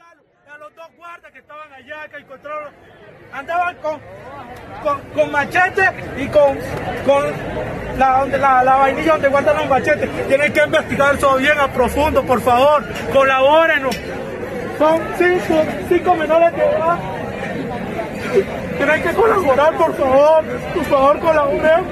A los dos guardas que estaban allá, que encontraron, andaban con, con, con machete y con, con la, la, la vainilla donde guardan los machetes. Tienen que investigar eso bien a profundo, por favor. Colabórenos. Son cinco, cinco menores de edad. Tienen que colaborar, por favor. Por favor, colaboren.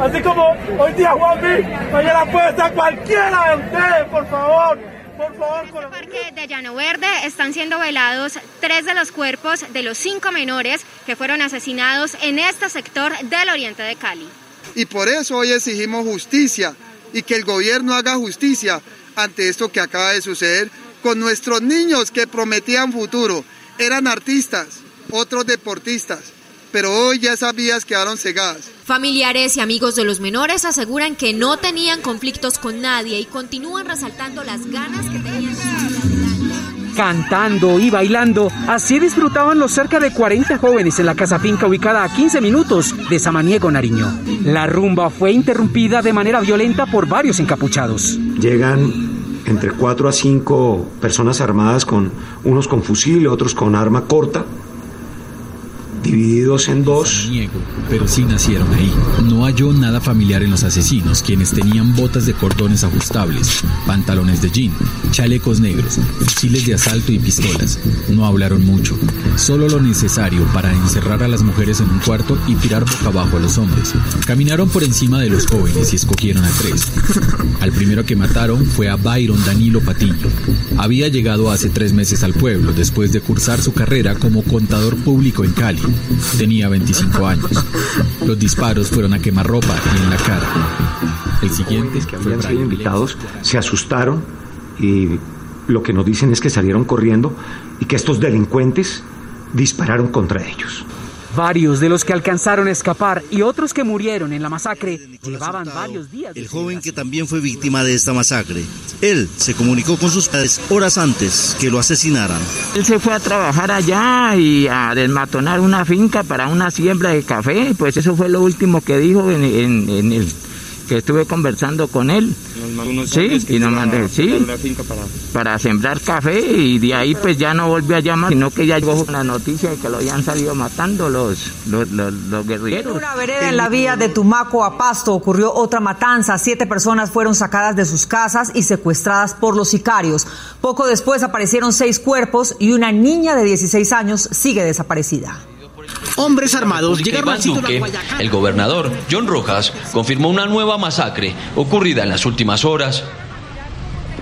Así como hoy día Juanmi, mañana puede estar cualquiera de ustedes, por favor. Por favor, En el parque de Llano Verde están siendo velados tres de los cuerpos de los cinco menores que fueron asesinados en este sector del oriente de Cali. Y por eso hoy exigimos justicia y que el gobierno haga justicia ante esto que acaba de suceder con nuestros niños que prometían futuro. Eran artistas, otros deportistas, pero hoy ya esas vías quedaron cegadas. Familiares y amigos de los menores aseguran que no tenían conflictos con nadie y continúan resaltando las ganas que tenían de salir adelante. Cantando y bailando, así disfrutaban los cerca de 40 jóvenes en la casa finca ubicada a 15 minutos de Samaniego, Nariño. La rumba fue interrumpida de manera violenta por varios encapuchados. Llegan entre 4 a 5 personas armadas con unos con fusil, otros con arma corta, divididos en dos. Niego, pero sí nacieron ahí. No halló nada familiar en los asesinos, quienes tenían botas de cordones ajustables, pantalones de jean, chalecos negros, fusiles de asalto y pistolas. No hablaron mucho, solo lo necesario para encerrar a las mujeres en un cuarto y tirar boca abajo a los hombres. Caminaron por encima de los jóvenes y escogieron a tres. Al primero que mataron fue a Byron Danilo Patiño. Había llegado hace tres meses al pueblo después de cursar su carrera como contador público en Cali. Tenía 25 años. Los disparos fueron a quemarropa y en la cara. El siguiente que habían sido invitados se asustaron y lo que nos dicen es que salieron corriendo y que estos delincuentes dispararon contra ellos. Varios de los que alcanzaron a escapar y otros que murieron en la masacre llevaban varios días. de El joven que también fue víctima de esta masacre. Él se comunicó con sus padres horas antes que lo asesinaran. Él se fue a trabajar allá y a desmatonar una finca para una siembra de café. Pues eso fue lo último que dijo en, en- en el que estuve conversando con él. Sí, y nos mandó, sí, para sembrar café y de ahí pues ya no volvió a llamar, sino que ya llegó la noticia de que lo habían salido matando los, los, los, los En guerrilleros. una vereda en la vía de Tumaco a Pasto ocurrió otra matanza. Siete personas fueron sacadas de sus casas y secuestradas por los sicarios. Poco después aparecieron seis cuerpos y una niña de 16 años sigue desaparecida. Hombres armados llegaron Iván Duque, el gobernador John Rojas, confirmó una nueva masacre ocurrida en las últimas horas.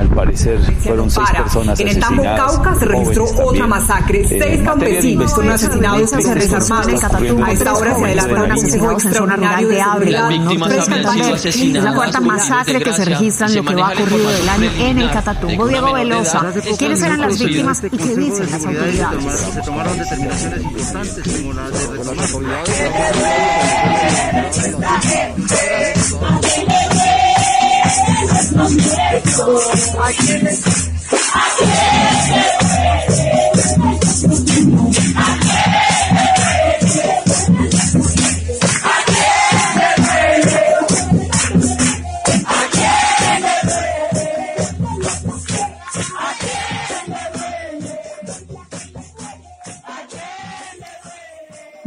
Al parecer fueron seis Para. personas En el Tambo Cauca se registró otra masacre. Eh, Seis campesinos fueron asesinados por se desarmados. desarmaron A esta hora se adelanta un consejo extraordinario de Las seguridad. víctimas habían sido. Es la cuarta masacre que se registra en lo que va ocurrido del año en el Catatumbo. Diego Velosa, ¿quiénes eran las víctimas y qué dicen las autoridades? Se tomaron determinaciones importantes como la de I can't I can't, I.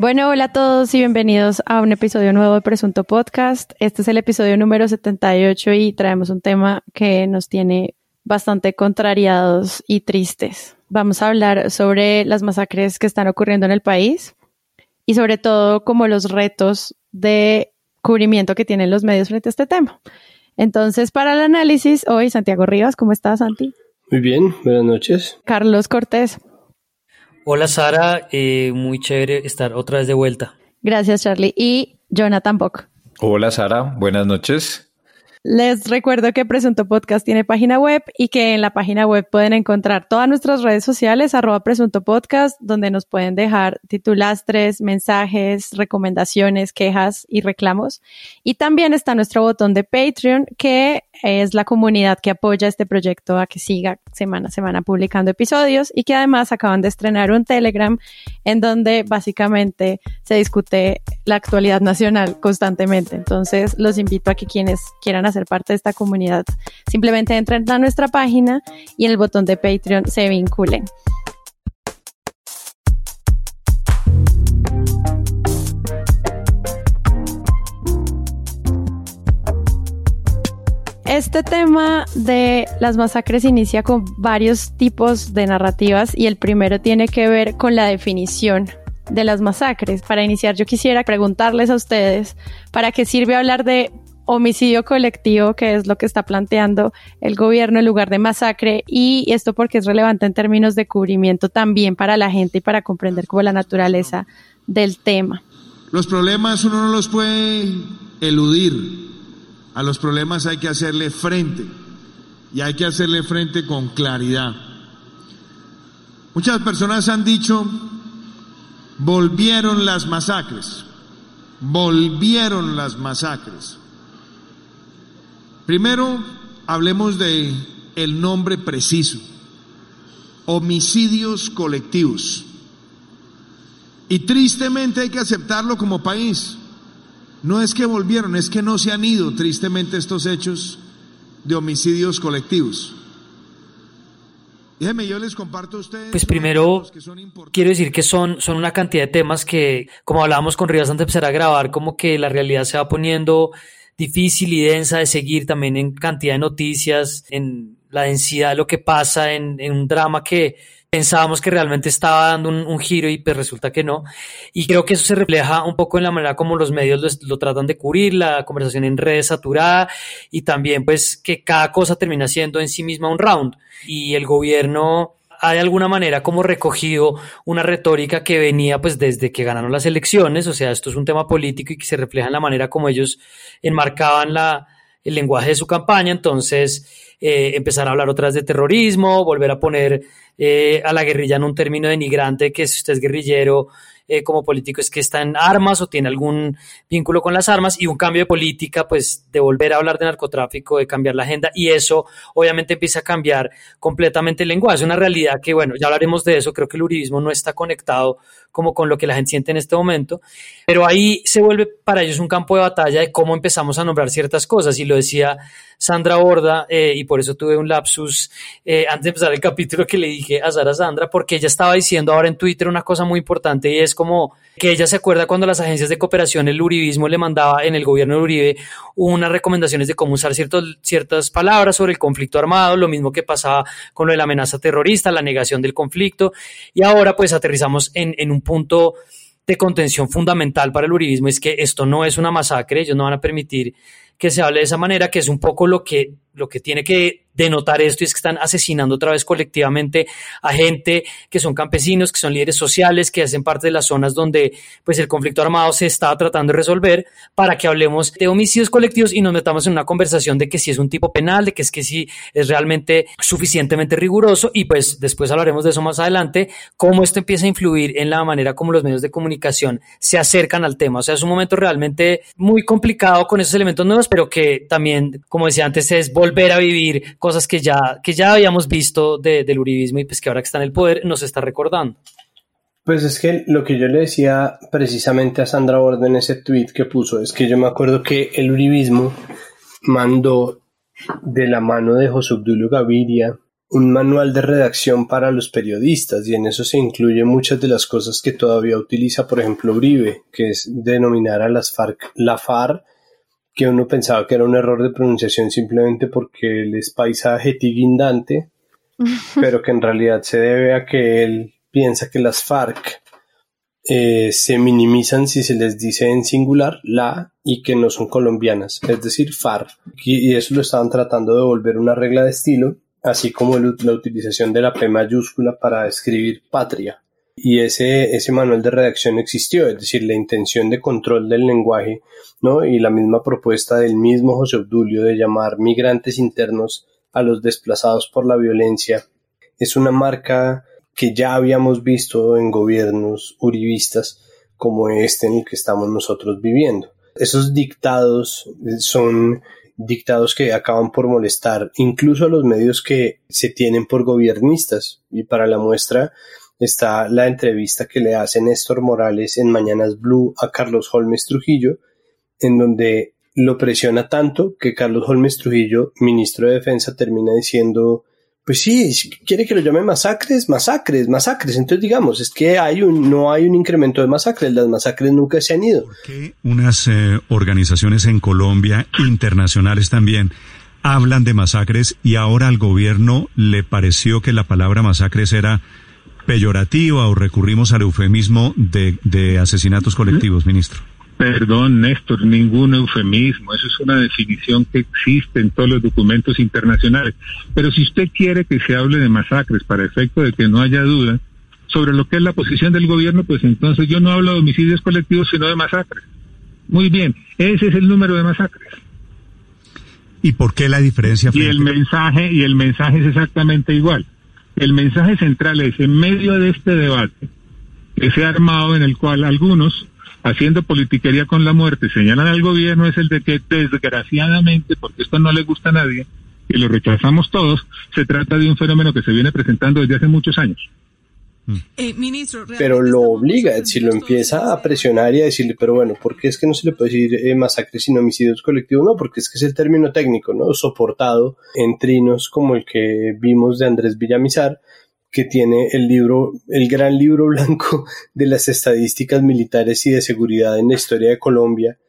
Bueno, hola a todos y bienvenidos a un episodio nuevo de Presunto Podcast. Este es el episodio número 78 y traemos un tema que nos tiene bastante contrariados y tristes. Vamos a hablar sobre las masacres que están ocurriendo en el país y sobre todo como los retos de cubrimiento que tienen los medios frente a este tema. Entonces, para el análisis, hoy Santiago Rivas, ¿cómo estás, Santi? Muy bien, buenas noches. Carlos Cortés. Hola Sara, eh, muy chévere estar otra vez de vuelta. Gracias, Charlie. Y Jonathan Bock. Hola Sara, buenas noches. Les recuerdo que Presunto Podcast tiene página web y que en la página web pueden encontrar todas nuestras redes sociales, arroba Presunto Podcast, donde nos pueden dejar titulastres, mensajes, recomendaciones, quejas y reclamos. Y también está nuestro botón de Patreon que es la comunidad que apoya este proyecto a que siga semana a semana publicando episodios y que además acaban de estrenar un Telegram en donde básicamente se discute la actualidad nacional constantemente. Entonces los invito a que quienes quieran hacer parte de esta comunidad simplemente entren a nuestra página y en el botón de Patreon se vinculen. Este tema de las masacres inicia con varios tipos de narrativas y el primero tiene que ver con la definición de las masacres. Para iniciar yo quisiera preguntarles a ustedes para qué sirve hablar de homicidio colectivo, que es lo que está planteando el gobierno en lugar de masacre, y esto porque es relevante en términos de cubrimiento también para la gente y para comprender como la naturaleza del tema. Los problemas uno no los puede eludir, a los problemas hay que hacerle frente y hay que hacerle frente con claridad. Muchas personas han dicho, volvieron las masacres, volvieron las masacres. Primero, hablemos de el nombre preciso, homicidios colectivos. Y tristemente hay que aceptarlo como país. No es que volvieron, es que no se han ido tristemente estos hechos de homicidios colectivos. Déjenme, yo les comparto a ustedes. Pues primero quiero decir que son, son una cantidad de temas que, como hablábamos con Rivas antes de empezar a grabar, como que la realidad se va poniendo difícil y densa de seguir también en cantidad de noticias, en la densidad de lo que pasa, en, en un drama que, pensábamos que realmente estaba dando un, giro y pues resulta que no. Y creo que eso se refleja un poco en la manera como los medios lo, tratan de cubrir, la conversación en redes saturada y también pues que cada cosa termina siendo en sí misma un round. Y el gobierno ha de alguna manera como recogido una retórica que venía pues desde que ganaron las elecciones, o sea, esto es un tema político y que se refleja en la manera como ellos enmarcaban el lenguaje de su campaña, entonces eh, empezar a hablar otras de terrorismo, volver a poner eh, a la guerrilla en un término denigrante que si usted es guerrillero eh, como político es que está en armas o tiene algún vínculo con las armas y un cambio de política, pues de volver a hablar de narcotráfico, de cambiar la agenda y eso obviamente empieza a cambiar completamente el lenguaje. Es una realidad que, bueno, ya hablaremos de eso, creo que el uribismo no está conectado como con lo que la gente siente en este momento, pero ahí se vuelve para ellos un campo de batalla de cómo empezamos a nombrar ciertas cosas y lo decía Sandra Borda eh, y por eso tuve un lapsus eh, antes de empezar el capítulo que le dije a Sara Sandra porque ella estaba diciendo ahora en Twitter una cosa muy importante y es como que ella se acuerda cuando las agencias de cooperación, el uribismo le mandaba en el gobierno de Uribe unas recomendaciones de cómo usar ciertos, ciertas palabras sobre el conflicto armado, lo mismo que pasaba con lo de la amenaza terrorista, la negación del conflicto y ahora pues aterrizamos en, en un punto de contención fundamental para el uribismo es que esto no es una masacre, ellos no van a permitir que se hable de esa manera, que es un poco lo que, lo que tiene que denotar esto y es que están asesinando otra vez colectivamente a gente que son campesinos, que son líderes sociales, que hacen parte de las zonas donde pues el conflicto armado se está tratando de resolver para que hablemos de homicidios colectivos y nos metamos en una conversación de que si es un tipo penal, de que es que si es realmente suficientemente riguroso y pues después hablaremos de eso más adelante, cómo esto empieza a influir en la manera como los medios de comunicación se acercan al tema. O sea, es un momento realmente muy complicado con esos elementos nuevos, pero que también, como decía antes, es volver a vivir cosas que ya, que ya habíamos visto del uribismo y pues que ahora que está en el poder nos está recordando. Pues es que lo que yo le decía precisamente a Sandra Borden en ese tweet que puso es que yo me acuerdo que el uribismo mandó de la mano de José Obdulio Gaviria un manual de redacción para los periodistas y en eso se incluye muchas de las cosas que todavía utiliza, por ejemplo, Uribe, que es denominar a las FARC la FARC que uno pensaba que era un error de pronunciación simplemente porque él es paisaje tiguindante, pero que en realidad se debe a que él piensa que las FARC eh, se minimizan si se les dice en singular la y que no son colombianas, es decir, FARC. Y, eso lo estaban tratando de volver una regla de estilo, así como la utilización de la P mayúscula para escribir patria y ese, ese manual de redacción existió, es decir, la intención de control del lenguaje, ¿no? Y la misma propuesta del mismo José Obdulio de llamar migrantes internos a los desplazados por la violencia es una marca que ya habíamos visto en gobiernos uribistas como este en el que estamos nosotros viviendo. Esos dictados son dictados que acaban por molestar incluso a los medios que se tienen por gobiernistas. Y para la muestra está la entrevista que le hace Néstor Morales en Mañanas Blue a Carlos Holmes Trujillo, en donde lo presiona tanto que Carlos Holmes Trujillo, ministro de Defensa, termina diciendo pues sí, quiere que lo llame masacres, masacres, masacres. Entonces digamos, es que hay un, no hay un incremento de masacres, las masacres nunca se han ido. Unas eh, organizaciones en Colombia, internacionales también, hablan de masacres y ahora al gobierno le pareció que la palabra masacres era peyorativa o recurrimos al eufemismo de, de asesinatos colectivos, ministro. Perdón, Néstor, ningún eufemismo. Eso es una definición que existe en todos los documentos internacionales. Pero si usted quiere que se hable de masacres para efecto de que no haya duda sobre lo que es la posición del gobierno, pues entonces yo no hablo de homicidios colectivos, sino de masacres. Muy bien, ese es el número de masacres. ¿Y por qué la diferencia? Y el mensaje y el mensaje es exactamente igual. El mensaje central es en medio de este debate que se ha armado en el cual algunos haciendo politiquería con la muerte, señalan al gobierno es el de que desgraciadamente, porque esto no le gusta a nadie, y lo rechazamos todos, se trata de un fenómeno que se viene presentando desde hace muchos años. Eh, pero lo obliga, si lo empieza a presionar y a decirle, pero bueno, ¿por qué es que no se le puede decir eh, masacres sin homicidios colectivos? No, porque es que es el término técnico, ¿no? Soportado en trinos como el que vimos de Andrés Villamizar, que tiene el libro, el gran libro blanco de las estadísticas militares y de seguridad en la historia de Colombia.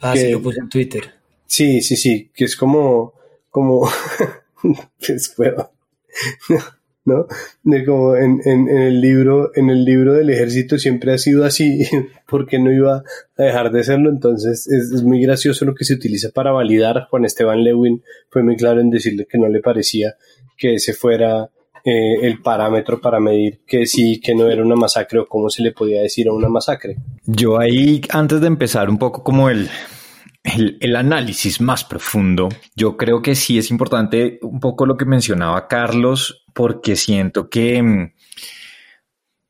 Ah, sí, lo puse en Twitter. Sí, sí, sí, que es como, como, pues puedo, ¿no? De como en, en, el libro, en el libro del ejército siempre ha sido así, porque no iba a dejar de serlo, entonces es, es muy gracioso lo que se utiliza para validar. Juan Esteban Lewin fue muy claro en decirle que no le parecía que ese fuera eh, el parámetro para medir que sí, que no era una masacre o cómo se le podía decir a una masacre. Yo ahí, antes de empezar un poco como el, el, análisis más profundo, yo creo que sí es importante un poco lo que mencionaba Carlos, porque siento que mm,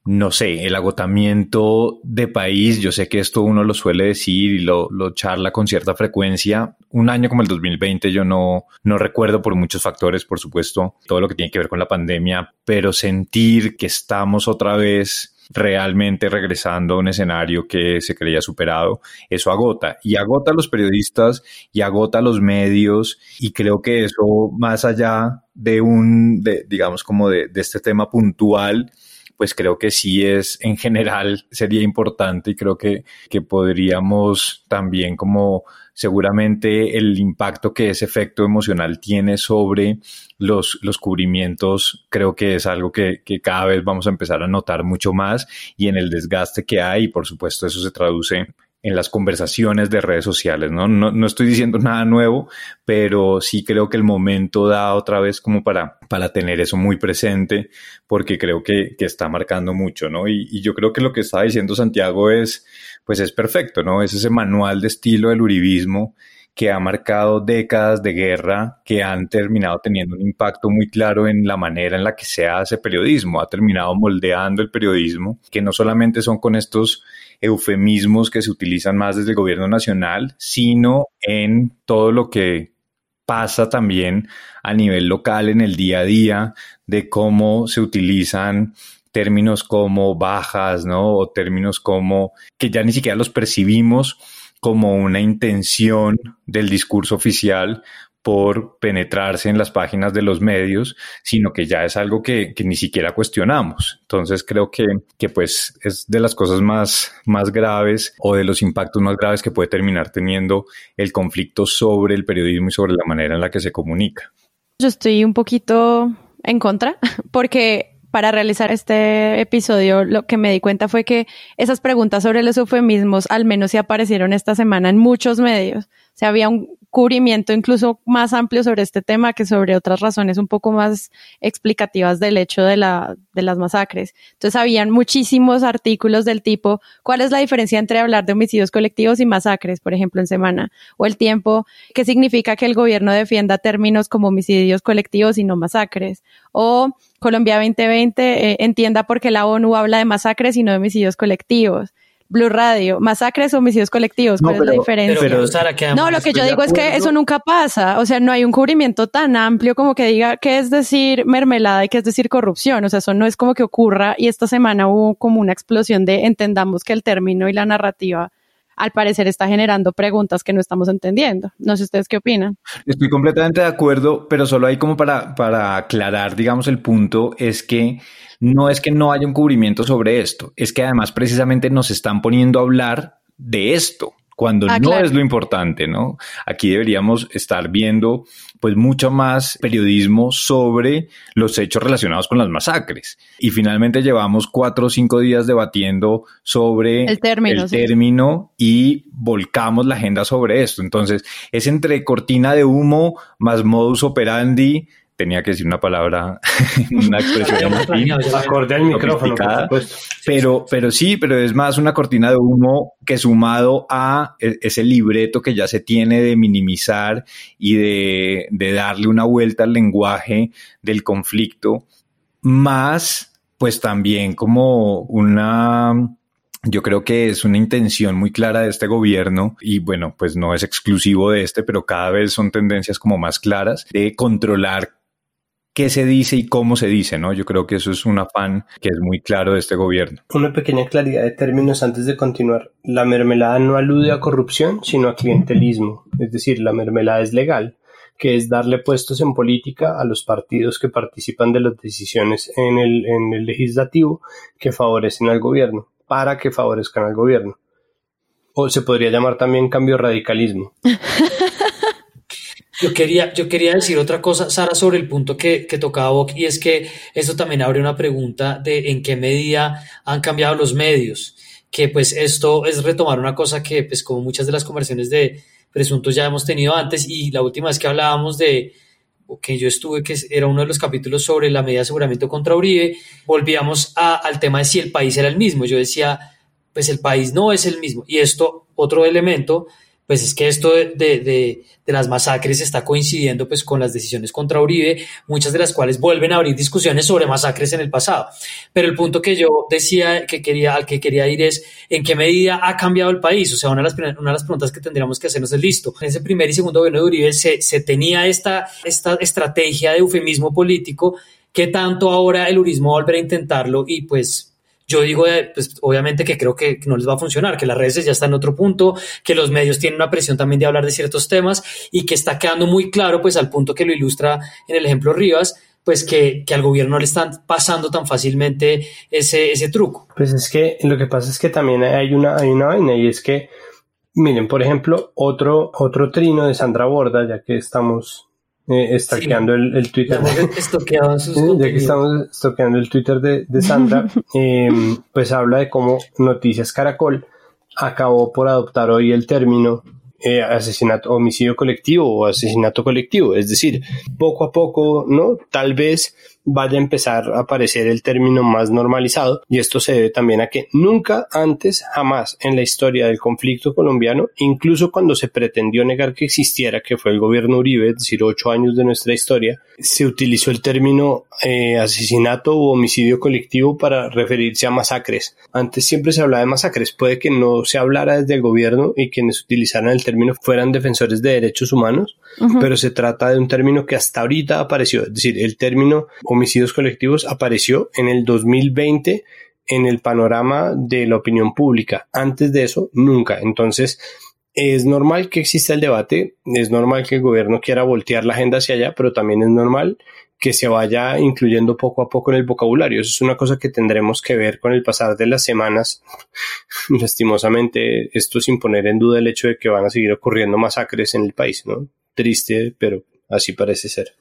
no sé, el agotamiento de país, yo sé que esto uno lo suele decir y lo, lo, charla con cierta frecuencia. Un año como el 2020 yo no, no recuerdo por muchos factores, por supuesto, todo lo que tiene que ver con la pandemia, pero sentir que estamos otra vez realmente regresando a un escenario que se creía superado, eso agota. Y agota a los periodistas y agota a los medios y creo que eso más allá de un, de, digamos como de, de este tema puntual, pues creo que sí es en general sería importante y creo que, que podríamos también como seguramente el impacto que ese efecto emocional tiene sobre los, los cubrimientos creo que es algo que, que, cada vez vamos a empezar a notar mucho más y en el desgaste que hay y por supuesto eso se traduce en las conversaciones de redes sociales, ¿no? ¿no? No, estoy diciendo nada nuevo, pero sí creo que el momento da otra vez como para, para tener eso muy presente, porque creo que, que está marcando mucho, ¿no? Y, y, yo creo que lo que está diciendo Santiago es, pues es perfecto, ¿no? Es ese manual de estilo del uribismo que ha marcado décadas de guerra que han terminado teniendo un impacto muy claro en la manera en la que se hace periodismo, ha terminado moldeando el periodismo, que no solamente son con estos eufemismos que se utilizan más desde el gobierno nacional, sino en todo lo que pasa también a nivel local en el día a día de cómo se utilizan términos como bajas, ¿no? O términos como que ya ni siquiera los percibimos como una intención del discurso oficial por penetrarse en las páginas de los medios, sino que ya es algo que, ni siquiera cuestionamos. Entonces creo que, que pues es de las cosas más, más graves o de los impactos más graves que puede terminar teniendo el conflicto sobre el periodismo y sobre la manera en la que se comunica. Yo estoy un poquito en contra porque para realizar este episodio, lo que me di cuenta fue que esas preguntas sobre los eufemismos al menos se aparecieron esta semana en muchos medios. O sea, había un cubrimiento incluso más amplio sobre este tema que sobre otras razones un poco más explicativas del hecho de, la, de las masacres. Entonces, habían muchísimos artículos del tipo, ¿cuál es la diferencia entre hablar de homicidios colectivos y masacres, por ejemplo, en semana? O el tiempo, ¿qué significa que el gobierno defienda términos como homicidios colectivos y no masacres? O Colombia 2020 eh, entienda por qué la ONU habla de masacres y no de homicidios colectivos Blue Radio, masacres o homicidios colectivos, ¿cuál es la diferencia? no, lo que yo digo es que eso nunca pasa, o sea, no hay un cubrimiento tan amplio como que diga qué es decir mermelada y qué es decir corrupción, o sea, eso no es como que ocurra y esta semana hubo como una explosión de entendamos que el término y la narrativa al parecer está generando preguntas que no estamos entendiendo. No sé ustedes qué opinan. Estoy completamente de acuerdo, pero solo hay como para, para aclarar, digamos, el punto es que no es que no haya un cubrimiento sobre esto, es que además precisamente nos están poniendo a hablar de esto cuando ah, no es lo importante, ¿no? Aquí deberíamos estar viendo pues mucho más periodismo sobre los hechos relacionados con las masacres. Y finalmente llevamos cuatro o cinco días debatiendo sobre el término, el término y volcamos la agenda sobre esto. Entonces, es entre cortina de humo más modus operandi tenía que decir una palabra, una expresión acorde al micrófono, pero, pero sí, pero es más una cortina de humo que sumado a e, ese libreto que ya se tiene de minimizar y de, de darle una vuelta al lenguaje del conflicto, más pues también como una yo creo que es una intención muy clara de este gobierno y bueno, pues no es exclusivo de este, pero cada vez son tendencias como más claras de controlar qué se dice y cómo se dice, ¿no? Yo creo que eso es un afán que es muy claro de este gobierno. Una pequeña claridad de términos antes de continuar. La mermelada no alude a corrupción, sino a clientelismo. Es decir, la mermelada es legal, que es darle puestos en política a los partidos que participan de las decisiones en el, en el legislativo que favorecen al gobierno, para que favorezcan al gobierno. O se podría llamar también cambio radicalismo. Yo quería, yo quería decir otra cosa, Sara, sobre el punto que, que tocaba Boc, y es que esto también abre una pregunta de en qué medida han cambiado los medios, que pues esto es retomar una cosa que pues como muchas de las conversaciones de presuntos ya hemos tenido antes y la última vez que hablábamos de que yo estuve, que era uno de los capítulos sobre la medida de aseguramiento contra Uribe, volvíamos a, al tema de si el país era el mismo. Yo decía, pues el país no es el mismo. Y esto, otro elemento, pues es que esto de, de, de, las masacres está coincidiendo pues con las decisiones contra Uribe, muchas de las cuales vuelven a abrir discusiones sobre masacres en el pasado. Pero el punto que yo decía que quería, al que quería ir es en qué medida ha cambiado el país. O sea, una de las, una de las preguntas que tendríamos que hacernos es listo. En ese primer y segundo gobierno de Uribe se, se tenía esta, esta estrategia de eufemismo político que tanto ahora el urismo va a volver a intentarlo y pues yo digo, eh, pues obviamente que creo que no les va a funcionar, que las redes ya están en otro punto, que los medios tienen una presión también de hablar de ciertos temas y que está quedando muy claro, pues al punto que lo ilustra en el ejemplo Rivas, pues que, que al gobierno no le están pasando tan fácilmente ese, ese truco. Pues es que lo que pasa es que también hay una, hay una vaina y es que, miren, por ejemplo, otro, otro trino de Sandra Borda, ya que estamos eh, el, Twitter. ya que estamos estoqueando el Twitter de, Sandra, eh, pues habla de cómo Noticias Caracol acabó por adoptar hoy el término eh, asesinato, homicidio colectivo o asesinato colectivo. Es decir, poco a poco, ¿no? Tal vez vaya a empezar a aparecer el término más normalizado y esto se debe también a que nunca antes, jamás en la historia del conflicto colombiano, incluso cuando se pretendió negar que existiera, que fue el gobierno Uribe, es decir, ocho años de nuestra historia, se utilizó el término eh, asesinato o homicidio colectivo para referirse a masacres. Antes siempre se hablaba de masacres, puede que no se hablara desde el gobierno y quienes utilizaran el término fueran defensores de derechos humanos, pero se trata de un término que hasta ahorita apareció, es decir, el término homicidios colectivos apareció en el 2020 en el panorama de la opinión pública. Antes de eso, nunca. Entonces, es normal que exista el debate, es normal que el gobierno quiera voltear la agenda hacia allá, pero también es normal que se vaya incluyendo poco a poco en el vocabulario. Eso es una cosa que tendremos que ver con el pasar de las semanas. Lastimosamente, esto sin poner en duda el hecho de que van a seguir ocurriendo masacres en el país, ¿no? Triste, pero así parece ser.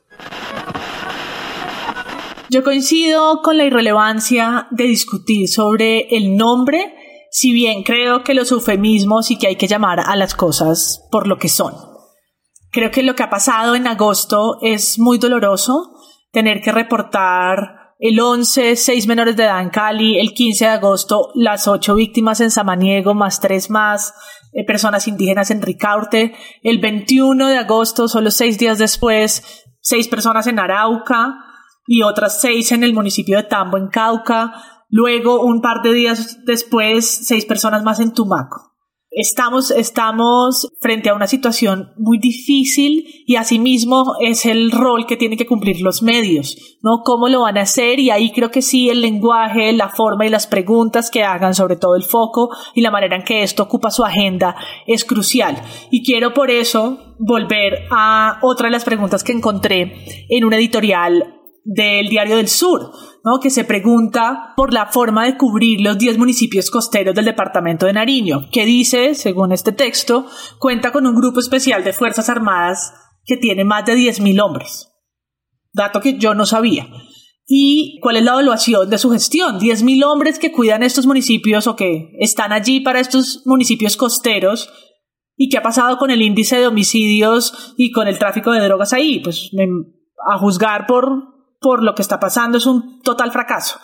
Yo coincido con la irrelevancia de discutir sobre el nombre, si bien creo que los eufemismos y que hay que llamar a las cosas por lo que son. Creo que lo que ha pasado en agosto es muy doloroso, tener que reportar el 11, seis menores de edad en Cali, el 15 de agosto, las ocho víctimas en Samaniego, más tres más, eh, personas indígenas en Ricaurte, el 21 de agosto, solo seis días después, seis personas en Arauca y otras seis en el municipio de Tambo, en Cauca, Luego, un par de días después, seis personas más en Tumaco. Estamos, estamos frente a una situación muy difícil y asimismo es el rol que tienen que cumplir los medios, ¿no? ¿Cómo lo van a hacer? Y ahí creo que sí el lenguaje, la forma y las preguntas que hagan, sobre todo el foco y la manera en que esto ocupa su agenda es crucial. Y quiero por eso volver a otra de las preguntas que encontré en un editorial del Diario del Sur, ¿no? que se pregunta por la forma de cubrir los 10 municipios costeros del departamento de Nariño, que dice, según este texto, cuenta con un grupo especial de Fuerzas Armadas que tiene más de 10.000 hombres. Dato que yo no sabía. ¿Y cuál es la evaluación de su gestión? 10.000 hombres que cuidan estos municipios o que están allí para estos municipios costeros. ¿Y qué ha pasado con el índice de homicidios y con el tráfico de drogas ahí? Pues a juzgar por por lo que está pasando es un total fracaso,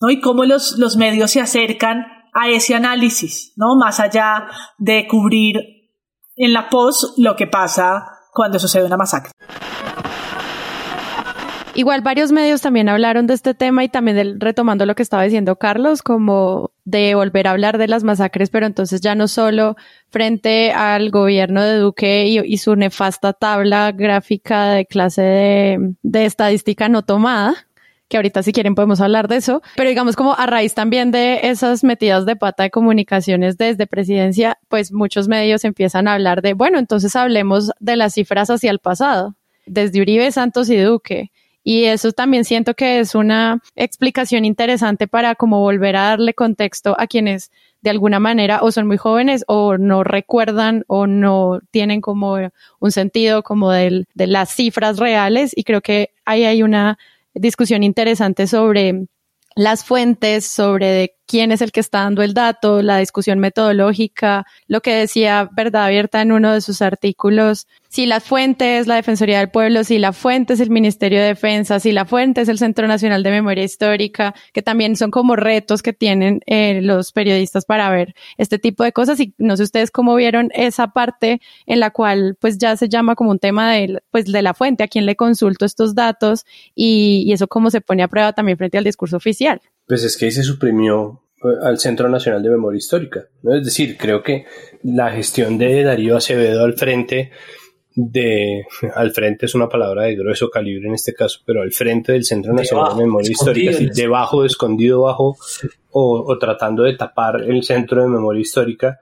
¿no? Y cómo los, los medios se acercan a ese análisis, ¿no? Más allá de cubrir en la post lo que pasa cuando sucede una masacre. Igual varios medios también hablaron de este tema y también retomando lo que estaba diciendo Carlos, como de volver a hablar de las masacres, pero entonces ya no solo frente al gobierno de Duque y, su nefasta tabla gráfica de clase de, de estadística no tomada, que ahorita si quieren podemos hablar de eso, pero digamos como a raíz también de esas metidas de pata de comunicaciones desde presidencia, pues muchos medios empiezan a hablar de, bueno, entonces hablemos de las cifras hacia el pasado, desde Uribe, Santos y Duque. Y eso también siento que es una explicación interesante para como volver a darle contexto a quienes de alguna manera o son muy jóvenes o no recuerdan o no tienen como un sentido como de las cifras reales. Y creo que ahí hay una discusión interesante sobre las fuentes, sobre quién es el que está dando el dato, la discusión metodológica, lo que decía Verdad Abierta en uno de sus artículos, si la fuente es la Defensoría del Pueblo, si la fuente es el Ministerio de Defensa, si la fuente es el Centro Nacional de Memoria Histórica, que también son como retos que tienen eh, los periodistas para ver este tipo de cosas. Y no sé ustedes cómo vieron esa parte en la cual pues ya se llama como un tema de, pues, de la fuente, a quién le consulto estos datos y, y eso cómo se pone a prueba también frente al discurso oficial. Pues es que ahí se suprimió eh, al Centro Nacional de Memoria Histórica. ¿no? Es decir, creo que la gestión de Darío Acevedo al frente de al frente es una palabra de grueso calibre en este caso, pero al frente del Centro Nacional de Memoria Histórica, debajo, escondido bajo o, tratando de tapar el Centro de Memoria Histórica,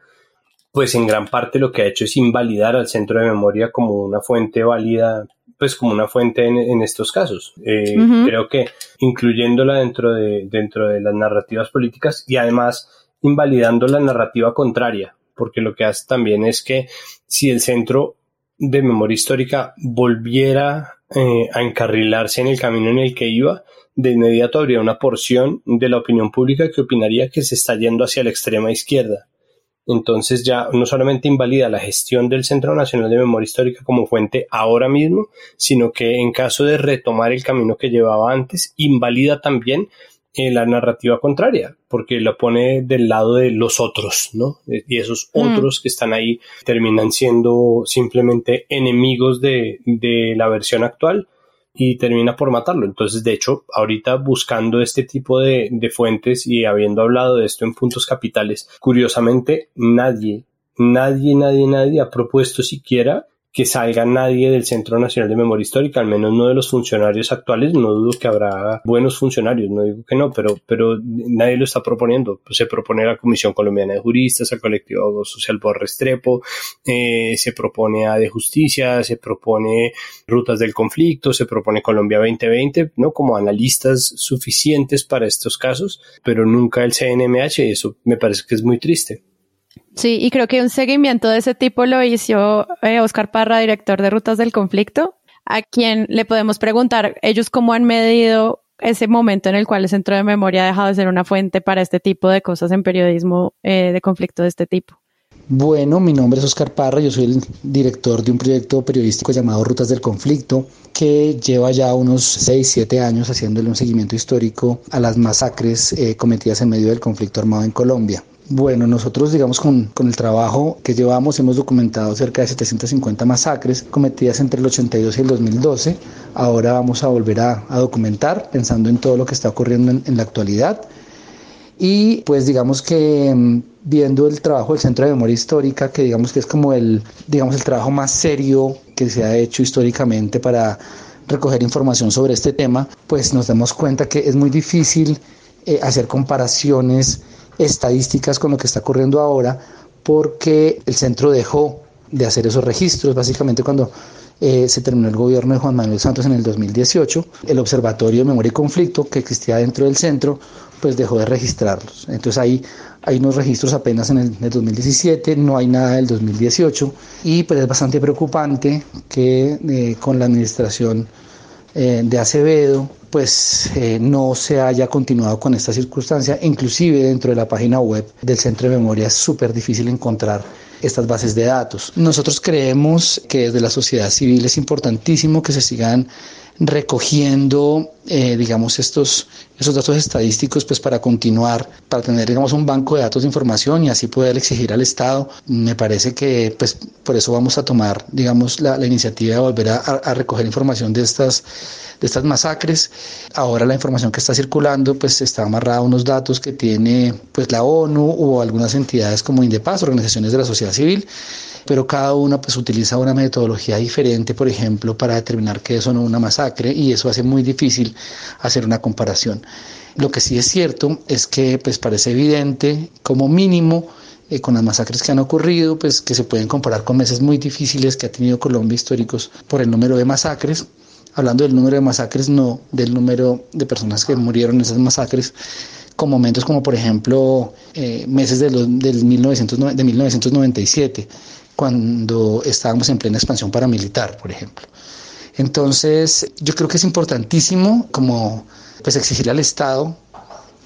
pues en gran parte lo que ha hecho es invalidar al Centro de Memoria como una fuente válida, pues como una fuente en, estos casos. Eh, creo que incluyéndola dentro de, dentro de las narrativas políticas y además invalidando la narrativa contraria, porque lo que hace también es que si el centro de memoria histórica volviera eh, a encarrilarse en el camino en el que iba, de inmediato habría una porción de la opinión pública que opinaría que se está yendo hacia la extrema izquierda. Entonces ya no solamente invalida la gestión del Centro Nacional de Memoria Histórica como fuente ahora mismo, sino que en caso de retomar el camino que llevaba antes, invalida también la narrativa contraria, porque la pone del lado de los otros, ¿no? Y esos mm. otros que están ahí terminan siendo simplemente enemigos de, de la versión actual y termina por matarlo. Entonces, de hecho, ahorita buscando este tipo de, de fuentes y habiendo hablado de esto en puntos capitales, curiosamente nadie, nadie, nadie, nadie ha propuesto siquiera que salga nadie del Centro Nacional de Memoria Histórica, al menos no de los funcionarios actuales, no dudo que habrá buenos funcionarios, no digo que no, pero, pero nadie lo está proponiendo. Se propone la Comisión Colombiana de Juristas, el colectivo social por Restrepo, eh, se propone a de Justicia, se propone Rutas del Conflicto, se propone Colombia 2020, ¿no? Como analistas suficientes para estos casos, pero nunca el CNMH, y eso me parece que es muy triste. Sí, y creo que un seguimiento de ese tipo lo hizo eh, Oscar Parra, director de Rutas del Conflicto, a quien le podemos preguntar ellos cómo han medido ese momento en el cual el Centro de Memoria ha dejado de ser una fuente para este tipo de cosas en periodismo eh, de conflicto de este tipo. Bueno, mi nombre es Oscar Parra, yo soy el director de un proyecto periodístico llamado Rutas del Conflicto, que lleva ya unos 6, 7 años haciéndole un seguimiento histórico a las masacres eh, cometidas en medio del conflicto armado en Colombia. Bueno, nosotros, digamos, con, el trabajo que llevamos, hemos documentado cerca de 750 masacres cometidas entre el 82 y el 2012. Ahora vamos a volver a, documentar, pensando en todo lo que está ocurriendo en, la actualidad. Y pues digamos que mm, viendo el trabajo del Centro de Memoria Histórica, que digamos que es como el, digamos, el trabajo más serio que se ha hecho históricamente para recoger información sobre este tema, pues nos damos cuenta que es muy difícil eh, hacer comparaciones estadísticas con lo que está ocurriendo ahora, porque el centro dejó de hacer esos registros, básicamente cuando eh, se terminó el gobierno de Juan Manuel Santos en el 2018, el Observatorio de Memoria y Conflicto que existía dentro del centro, pues dejó de registrarlos. Entonces ahí hay unos registros apenas en el, 2017, no hay nada del 2018 y pues es bastante preocupante que eh, con la administración eh, de Acevedo pues no se haya continuado con esta circunstancia, inclusive dentro de la página web del Centro de Memoria es súper difícil encontrar estas bases de datos. Nosotros creemos que desde la sociedad civil es importantísimo que se sigan recogiendo, eh, digamos, estos, esos datos estadísticos, pues para continuar, para tener, digamos, un banco de datos de información y así poder exigir al Estado. Me parece que, pues, por eso vamos a tomar, digamos, la, iniciativa de volver a recoger información de estas de estas masacres. Ahora la información que está circulando pues está amarrada a unos datos que tiene pues la ONU o algunas entidades como Indepaz, organizaciones de la sociedad civil, pero cada una pues utiliza una metodología diferente, por ejemplo, para determinar que eso no es una masacre y eso hace muy difícil hacer una comparación. Lo que sí es cierto es que pues parece evidente como mínimo eh, con las masacres que han ocurrido, pues que se pueden comparar con meses muy difíciles que ha tenido Colombia históricos por el número de masacres hablando del número de masacres, no del número de personas que murieron en esas masacres, con momentos como por ejemplo eh, meses de, los, del 1900, de 1997, cuando estábamos en plena expansión paramilitar, por ejemplo. Entonces, yo creo que es importantísimo como pues exigirle al Estado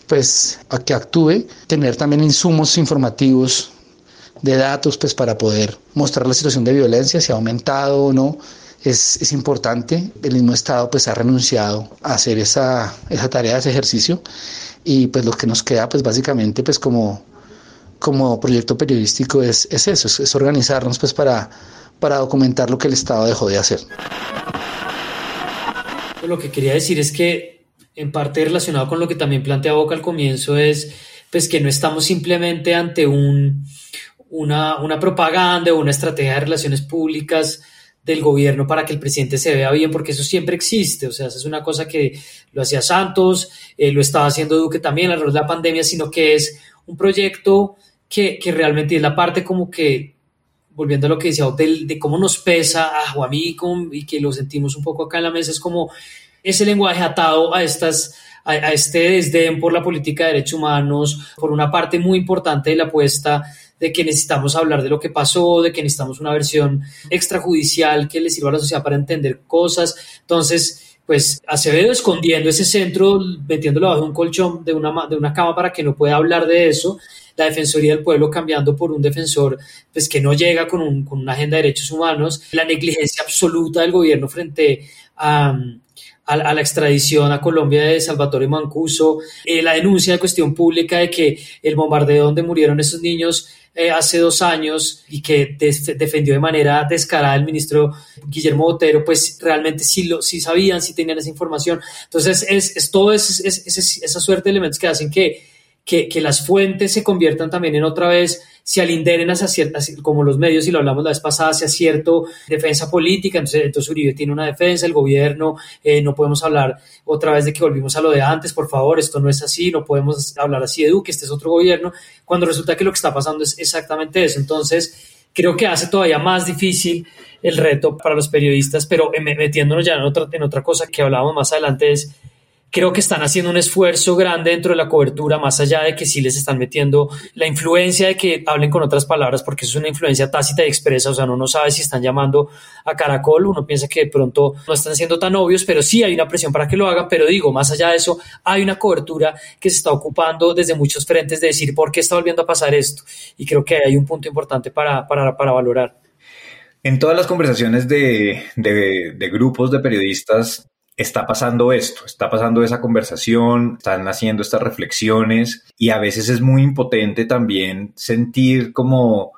pues a que actúe, tener también insumos informativos de datos pues para poder mostrar la situación de violencia, si ha aumentado o no, es, es, importante. El mismo Estado pues ha renunciado a hacer esa, esa tarea, ese ejercicio y pues lo que nos queda pues básicamente pues como, como proyecto periodístico es, es eso, es, organizarnos pues para, para documentar lo que el Estado dejó de hacer. Lo que quería decir es que en parte relacionado con lo que también plantea Boca al comienzo es pues que no estamos simplemente ante un, una, una propaganda o una estrategia de relaciones públicas del gobierno para que el presidente se vea bien, porque eso siempre existe, o sea, eso es una cosa que lo hacía Santos, eh, lo estaba haciendo Duque también alrededor de la pandemia, sino que es un proyecto que, que realmente es la parte como que, volviendo a lo que decía, de, de cómo nos pesa a, a mí y que lo sentimos un poco acá en la mesa, es como ese lenguaje atado a estas a, a este desdén por la política de derechos humanos, por una parte muy importante de la apuesta de que necesitamos hablar de lo que pasó, de que necesitamos una versión extrajudicial que le sirva a la sociedad para entender cosas. Entonces, pues Acevedo escondiendo ese centro, metiéndolo bajo un colchón de una, de una cama para que no pueda hablar de eso, la Defensoría del Pueblo cambiando por un defensor pues, que no llega con, un, con una agenda de derechos humanos, la negligencia absoluta del gobierno frente a, a, la extradición a Colombia de Salvatore Mancuso, eh, la denuncia de cuestión pública de que el bombardeo donde murieron esos niños eh, hace dos años y que defendió de manera descarada el ministro Guillermo Botero, pues realmente sí, lo, sí sabían, sí tenían esa información. Entonces, es, es todo es, esa suerte de elementos que hacen que, que, que las fuentes se conviertan también en otra vez se alinderen hacia ciertas, como los medios, y lo hablamos la vez pasada, hacia cierto defensa política, entonces, entonces Uribe tiene una defensa, el gobierno, eh, no podemos hablar otra vez de que volvimos a lo de antes, por favor, esto no es así, no podemos hablar así de Duque, este es otro gobierno, cuando resulta que lo que está pasando es exactamente eso. Entonces, creo que hace todavía más difícil el reto para los periodistas, pero metiéndonos ya en otra, en otra cosa que hablábamos más adelante es creo que están haciendo un esfuerzo grande dentro de la cobertura, más allá de que sí les están metiendo la influencia de que hablen con otras palabras, porque es una influencia tácita y expresa, o sea, uno no sabe si están llamando a Caracol, uno piensa que de pronto no están siendo tan obvios, pero sí hay una presión para que lo hagan, pero digo, más allá de eso, hay una cobertura que se está ocupando desde muchos frentes de decir por qué está volviendo a pasar esto, y creo que hay un punto importante para, para, para valorar. En todas las conversaciones de, de grupos de periodistas está pasando esto, está pasando esa conversación, están haciendo estas reflexiones y a veces es muy impotente también sentir como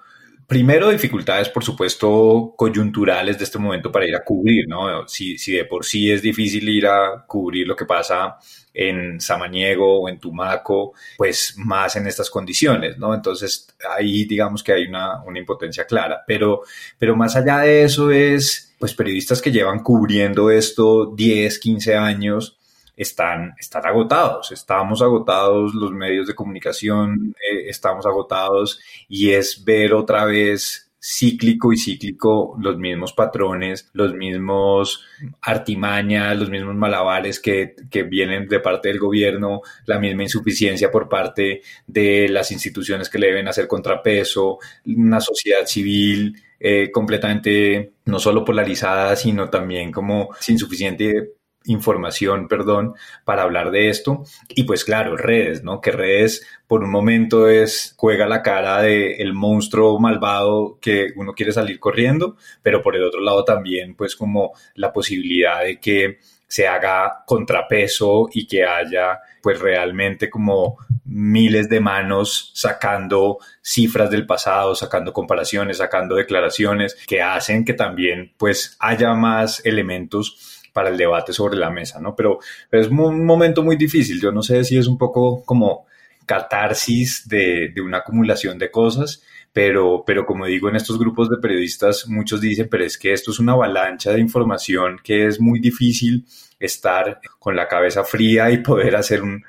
Primero, dificultades, por supuesto, coyunturales de este momento para ir a cubrir, ¿no? Si, si de por sí es difícil ir a cubrir lo que pasa en Samaniego o en Tumaco, pues más en estas condiciones, ¿no? Entonces ahí digamos que hay una, una impotencia clara, pero, pero más allá de eso es, pues periodistas que llevan cubriendo esto 10, 15 años, están, están agotados, estamos agotados, los medios de comunicación eh, estamos agotados y es ver otra vez cíclico y cíclico los mismos patrones, los mismos artimañas, los mismos malabares que, que, vienen de parte del gobierno, la misma insuficiencia por parte de las instituciones que le deben hacer contrapeso, una sociedad civil eh, completamente no solo polarizada, sino también como sin suficiente información, perdón, para hablar de esto. Y pues claro, redes, ¿no? Que redes por un momento es, juega la cara de el monstruo malvado que uno quiere salir corriendo, pero por el otro lado también pues como la posibilidad de que se haga contrapeso y que haya pues realmente como miles de manos sacando cifras del pasado, sacando comparaciones, sacando declaraciones que hacen que también pues haya más elementos para el debate sobre la mesa, ¿no? Pero, es un momento muy difícil. Yo no sé si es un poco como catarsis de, una acumulación de cosas, pero, pero como digo, en estos grupos de periodistas muchos dicen, pero es que esto es una avalancha de información que es muy difícil estar con la cabeza fría y poder hacer un,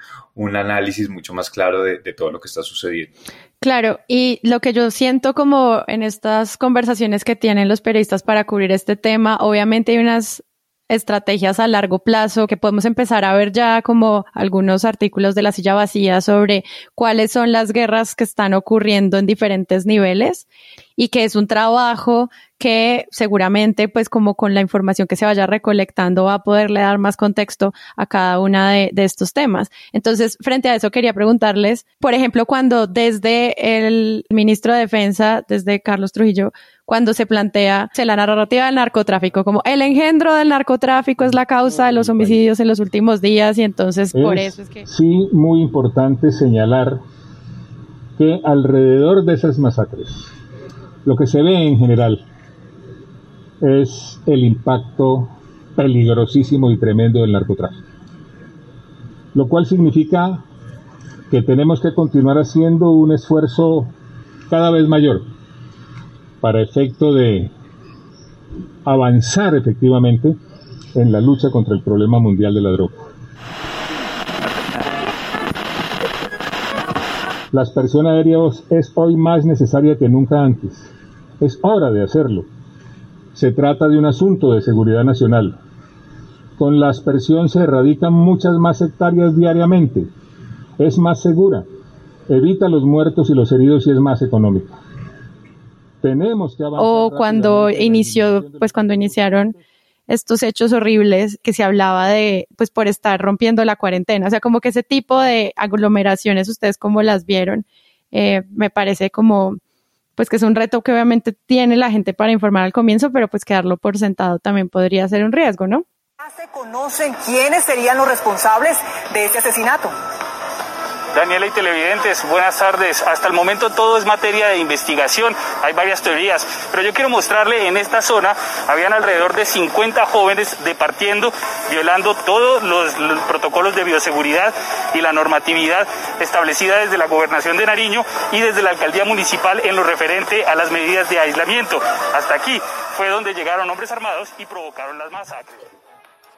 análisis mucho más claro de, de, todo lo que está sucediendo. Claro, y lo que yo siento como en estas conversaciones que tienen los periodistas para cubrir este tema, obviamente hay unas estrategias a largo plazo que podemos empezar a ver ya como algunos artículos de la silla vacía sobre cuáles son las guerras que están ocurriendo en diferentes niveles y que es un trabajo que seguramente pues como con la información que se vaya recolectando va a poderle dar más contexto a cada una de, de, estos temas. Entonces, frente a eso quería preguntarles, por ejemplo, cuando desde el ministro de Defensa, desde Carlos Trujillo, cuando se plantea la narrativa del narcotráfico, como el engendro del narcotráfico es la causa de los homicidios en los últimos días y entonces por eso es que... Sí, muy importante señalar que alrededor de esas masacres, lo que se ve en general es el impacto peligrosísimo y tremendo del narcotráfico. Lo cual significa que tenemos que continuar haciendo un esfuerzo cada vez mayor para efecto de avanzar efectivamente en la lucha contra el problema mundial de la droga. La aspersión aérea es hoy más necesaria que nunca antes. Es hora de hacerlo. Se trata de un asunto de seguridad nacional. Con la aspersión se erradican muchas más hectáreas diariamente. Es más segura. Evita los muertos y los heridos y es más económica. Tenemos que avanzar. O cuando inició, pues cuando iniciaron estos hechos horribles que se hablaba de, pues por estar rompiendo la cuarentena. O sea, como que ese tipo de aglomeraciones, ustedes como las vieron, eh, me parece como, pues que es un reto que obviamente tiene la gente para informar al comienzo, pero pues quedarlo por sentado también podría ser un riesgo, ¿no? ¿Se conocen quiénes serían los responsables de este asesinato? Daniela y televidentes, buenas tardes. Hasta el momento todo es materia de investigación, hay varias teorías, pero yo quiero mostrarle en esta zona, habían alrededor de 50 jóvenes departiendo, violando todos los, protocolos de bioseguridad y la normatividad establecida desde la gobernación de Nariño y desde la alcaldía municipal en lo referente a las medidas de aislamiento. Hasta aquí fue donde llegaron hombres armados y provocaron las masacres.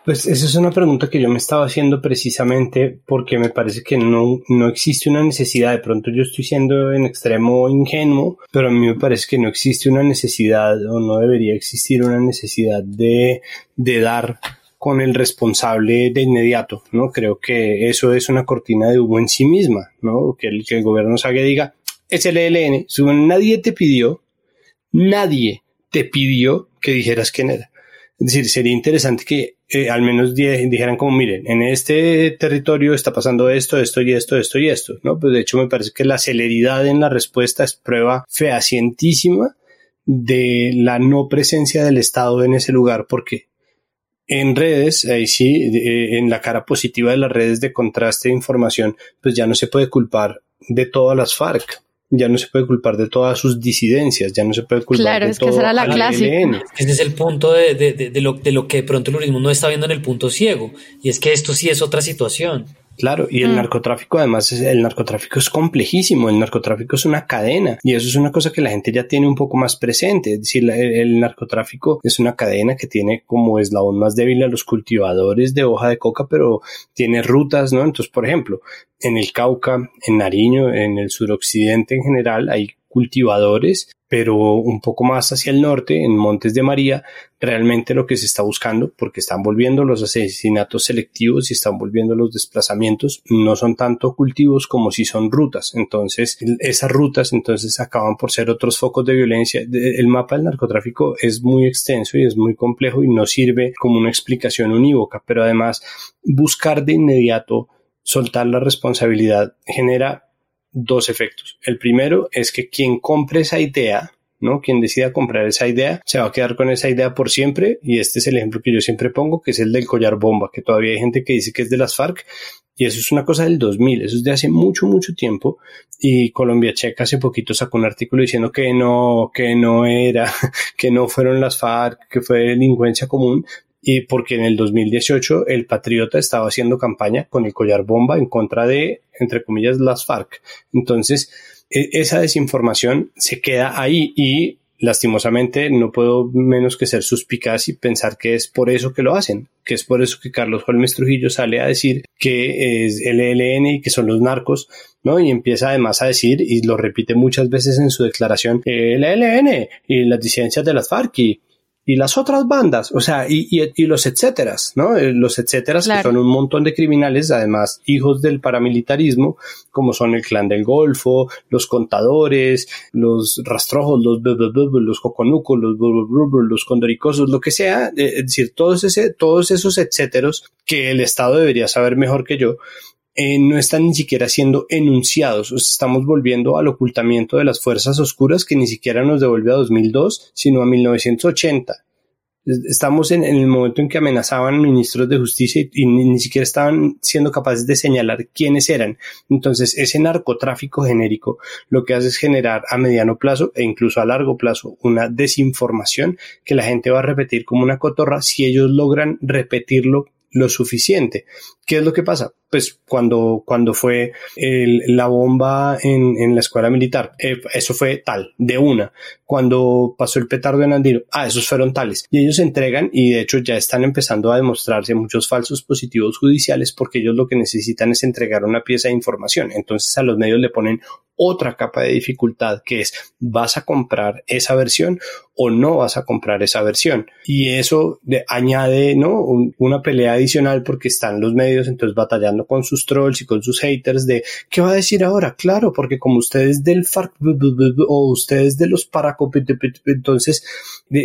Pues esa es una pregunta que yo me estaba haciendo precisamente porque me parece que no, no existe una necesidad, de pronto yo estoy siendo en extremo ingenuo, pero a mí me parece que no existe una necesidad o no debería existir una necesidad de, de dar con el responsable de inmediato, ¿no? Creo que eso es una cortina de humo en sí misma, ¿no? Que el, que el gobierno salga y diga, es el ELN, nadie te pidió, nadie te pidió que dijeras quién era. Es decir, sería interesante que al menos dijeran como, miren, en este territorio está pasando esto, esto y esto, esto y esto, ¿no? Pues de hecho me parece que la celeridad en la respuesta es prueba fehacientísima de la no presencia del Estado en ese lugar, porque en redes, ahí sí, eh, en la cara positiva de las redes de contraste de información, pues ya no se puede culpar de todas las FARC. Ya no se puede culpar de todas sus disidencias, ya no se puede culpar claro, de es todo que esa era la clásica. Ese es el punto de, de, de, de lo, de lo que de pronto el uribismo no está viendo en el punto ciego. Y es que esto sí es otra situación. Claro, y el Mm. narcotráfico además, es- el narcotráfico es complejísimo, el narcotráfico es una cadena y eso es una cosa que la gente ya tiene un poco más presente, es decir, la- el, el narcotráfico es una cadena que tiene como eslabón más débil a los cultivadores de hoja de coca, pero tiene rutas, ¿no? Entonces, por ejemplo, en el Cauca, en Nariño, en el suroccidente en general hay cultivadores, pero un poco más hacia el norte, en Montes de María, realmente lo que se está buscando, porque están volviendo los asesinatos selectivos y están volviendo los desplazamientos, no son tanto cultivos como si son rutas. Entonces, esas rutas entonces acaban por ser otros focos de violencia. El mapa del narcotráfico es muy extenso y es muy complejo y no sirve como una explicación unívoca, pero además buscar de inmediato soltar la responsabilidad genera dos efectos. El primero es que quien compre esa idea, ¿no? Quien decida comprar esa idea se va a quedar con esa idea por siempre y este es el ejemplo que yo siempre pongo, que es el del collar bomba, que todavía hay gente que dice que es de las FARC y eso es una cosa del 2000, eso es de hace mucho, mucho tiempo y Colombia Checa hace poquito sacó un artículo diciendo que no, que no era, que no fueron las FARC, que fue delincuencia común y porque en el 2018 el Patriota estaba haciendo campaña con el collar bomba en contra de, entre comillas, las FARC. Entonces, e- esa desinformación se queda ahí y lastimosamente no puedo menos que ser suspicaz y pensar que es por eso que lo hacen, que es por eso que Carlos Holmes Trujillo sale a decir que es el ELN y que son los narcos, ¿no? Y empieza además a decir, y lo repite muchas veces en su declaración, el ELN y las disidencias de las FARC y y las otras bandas, o sea, y, y, y los etcéteras, ¿no? Eh, Los etcéteras que son un montón de criminales, además hijos del paramilitarismo, como son el clan del Golfo, los contadores, los rastrojos, los los coconucos, los los condoricosos, lo que sea, eh, es decir, todos ese, todos esos etcéteros que el Estado debería saber mejor que yo, eh, no están ni siquiera siendo enunciados. Estamos volviendo al ocultamiento de las fuerzas oscuras que ni siquiera nos devuelve a 2002, sino a 1980. Es- Estamos en, el momento en que amenazaban ministros de justicia y, y ni, ni siquiera estaban siendo capaces de señalar quiénes eran. Entonces, ese narcotráfico genérico lo que hace es generar a mediano plazo e incluso a largo plazo una desinformación que la gente va a repetir como una cotorra si ellos logran repetirlo lo suficiente. ¿Qué es lo que pasa? Pues cuando, cuando fue la bomba en, en la escuela militar, eh, eso fue tal, de una. Cuando pasó el petardo en Andino, ah, esos fueron tales. Y ellos entregan y de hecho ya están empezando a demostrarse muchos falsos positivos judiciales porque ellos lo que necesitan es entregar una pieza de información. Entonces a los medios le ponen otra capa de dificultad que es vas a comprar esa versión o no vas a comprar esa versión y eso de- añade no Un- una pelea adicional porque están los medios entonces batallando con sus trolls y con sus haters de qué va a decir ahora claro porque como ustedes del FARC o ustedes de los paraco pi- pi- pi- entonces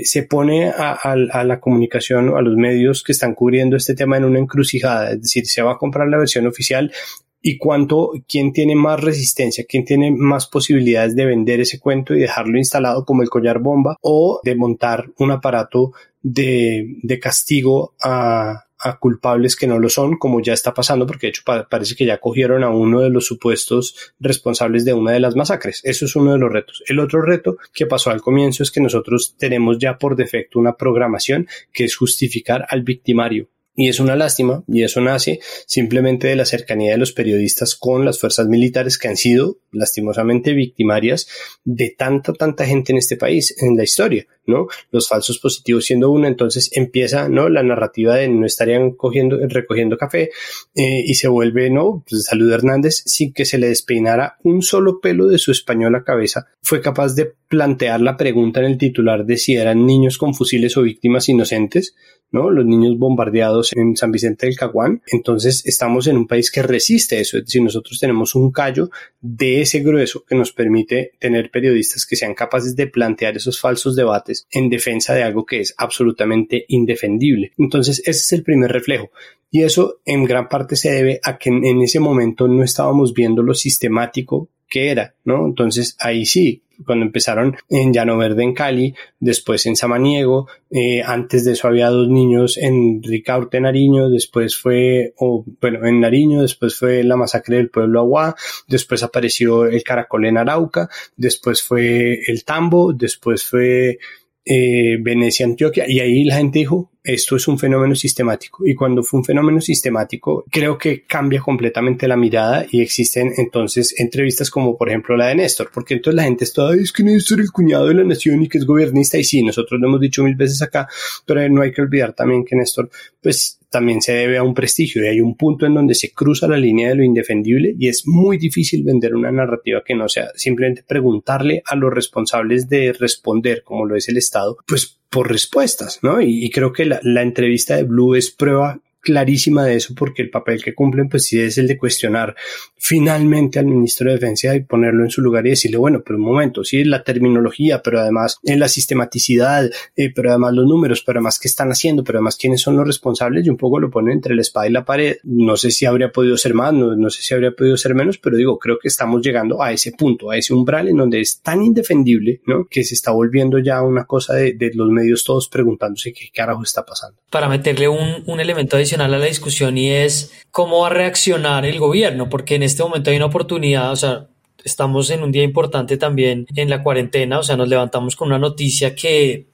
se pone a la comunicación o a los medios que están cubriendo este tema en una encrucijada es decir se va a comprar la versión oficial y cuánto, quién tiene más resistencia, quién tiene más posibilidades de vender ese cuento y dejarlo instalado como el collar bomba o de montar un aparato de, de castigo a, a culpables que no lo son, como ya está pasando, porque de hecho pa- parece que ya cogieron a uno de los supuestos responsables de una de las masacres. Eso es uno de los retos. El otro reto que pasó al comienzo es que nosotros tenemos ya por defecto una programación que es justificar al victimario. Y es una lástima, y eso nace simplemente de la cercanía de los periodistas con las fuerzas militares que han sido lastimosamente victimarias de tanta, tanta gente en este país, en la historia, ¿no? Los falsos positivos siendo uno, entonces empieza, ¿no? La narrativa de no estarían cogiendo, recogiendo café, eh, y se vuelve, ¿no? Pues Salud Hernández, sin que se le despeinara un solo pelo de su española cabeza, fue capaz de plantear la pregunta en el titular de si eran niños con fusiles o víctimas inocentes, ¿no? Los niños bombardeados en San Vicente del Caguán. Entonces estamos en un país que resiste eso. Es decir, nosotros tenemos un callo de ese grueso que nos permite tener periodistas que sean capaces de plantear esos falsos debates en defensa de algo que es absolutamente indefendible. Entonces ese es el primer reflejo. Y eso en gran parte se debe a que en, en ese momento no estábamos viendo lo sistemático qué era, ¿no? Entonces ahí sí, cuando empezaron en Llano Verde en Cali, después en Samaniego, eh, antes de eso había dos niños en Ricaurte, Nariño, después fue, bueno, en Nariño, después fue la masacre del pueblo Aguá, después apareció el Caracol en Arauca, después fue el Tambo, después fue eh, Venecia, Antioquia, y ahí la gente dijo, esto es un fenómeno sistemático. Y cuando fue un fenómeno sistemático, creo que cambia completamente la mirada y existen entonces entrevistas como por ejemplo la de Néstor, porque entonces la gente está, es que Néstor es el cuñado de la nación y que es gobernista, y sí, nosotros lo hemos dicho mil veces acá, pero no hay que olvidar también que Néstor, pues también se debe a un prestigio y hay un punto en donde se cruza la línea de lo indefendible y es muy difícil vender una narrativa que no sea simplemente preguntarle a los responsables de responder, como lo es el Estado, pues por respuestas, ¿no? Y, creo que la, la, entrevista de Blue es prueba clarísima de eso porque el papel que cumplen pues sí es el de cuestionar finalmente al ministro de Defensa y ponerlo en su lugar y decirle, bueno, pero un momento, sí, la terminología, pero además en la sistematicidad, eh, pero además los números, pero además qué están haciendo, pero además quiénes son los responsables y un poco lo ponen entre la espada y la pared. No sé si habría podido ser más, no, no sé si habría podido ser menos, pero digo, creo que estamos llegando a ese punto, a ese umbral en donde es tan indefendible, ¿no? Que se está volviendo ya una cosa de, de los medios todos preguntándose qué carajo está pasando. Para meterle un, un elemento adicional a la discusión y es cómo va a reaccionar el gobierno, porque en este momento hay una oportunidad, o sea, estamos en un día importante también en la cuarentena, o sea, nos levantamos con una noticia que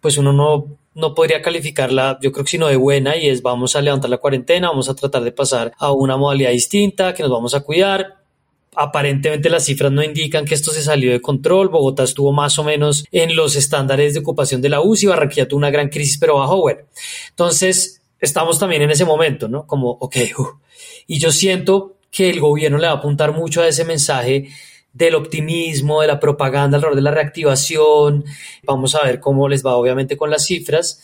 pues uno no, no podría calificarla, yo creo que sino de buena, y es vamos a levantar la cuarentena, vamos a tratar de pasar a una modalidad distinta, que nos vamos a cuidar, aparentemente las cifras no indican que esto se salió de control. Bogotá estuvo más o menos en los estándares de ocupación de la UCI, Barranquilla tuvo una gran crisis, pero bajó bueno. Entonces, estamos también en ese momento, ¿no? Como, ok, uh. y yo siento que el gobierno le va a apuntar mucho a ese mensaje del optimismo, de la propaganda alrededor de la reactivación. Vamos a ver cómo les va obviamente con las cifras.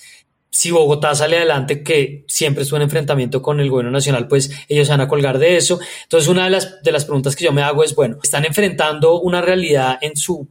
Si Bogotá sale adelante, que siempre es un enfrentamiento con el gobierno nacional, pues ellos se van a colgar de eso. Entonces, una de las, de las preguntas que yo me hago es, bueno, están enfrentando una realidad en su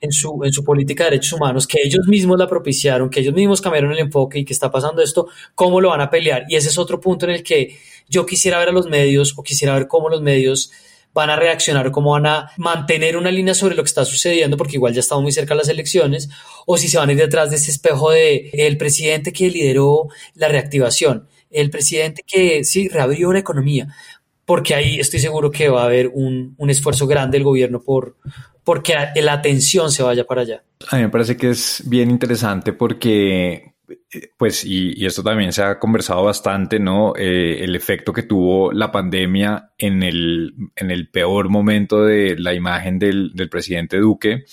en su, en su política de derechos humanos, que ellos mismos la propiciaron, que ellos mismos cambiaron el enfoque y que está pasando esto, ¿cómo lo van a pelear? Y ese es otro punto en el que yo quisiera ver a los medios o quisiera ver cómo los medios van a reaccionar, cómo van a mantener una línea sobre lo que está sucediendo, porque igual ya estamos muy cerca de las elecciones, o si se van a ir detrás de ese espejo de el presidente que lideró la reactivación, el presidente que sí reabrió la economía, porque ahí estoy seguro que va a haber un, un esfuerzo grande del gobierno por, porque la atención se vaya para allá. A mí me parece que es bien interesante porque, pues, y, esto también se ha conversado bastante, ¿no? Eh, el efecto que tuvo la pandemia en el, en el peor momento de la imagen del, del presidente Duque,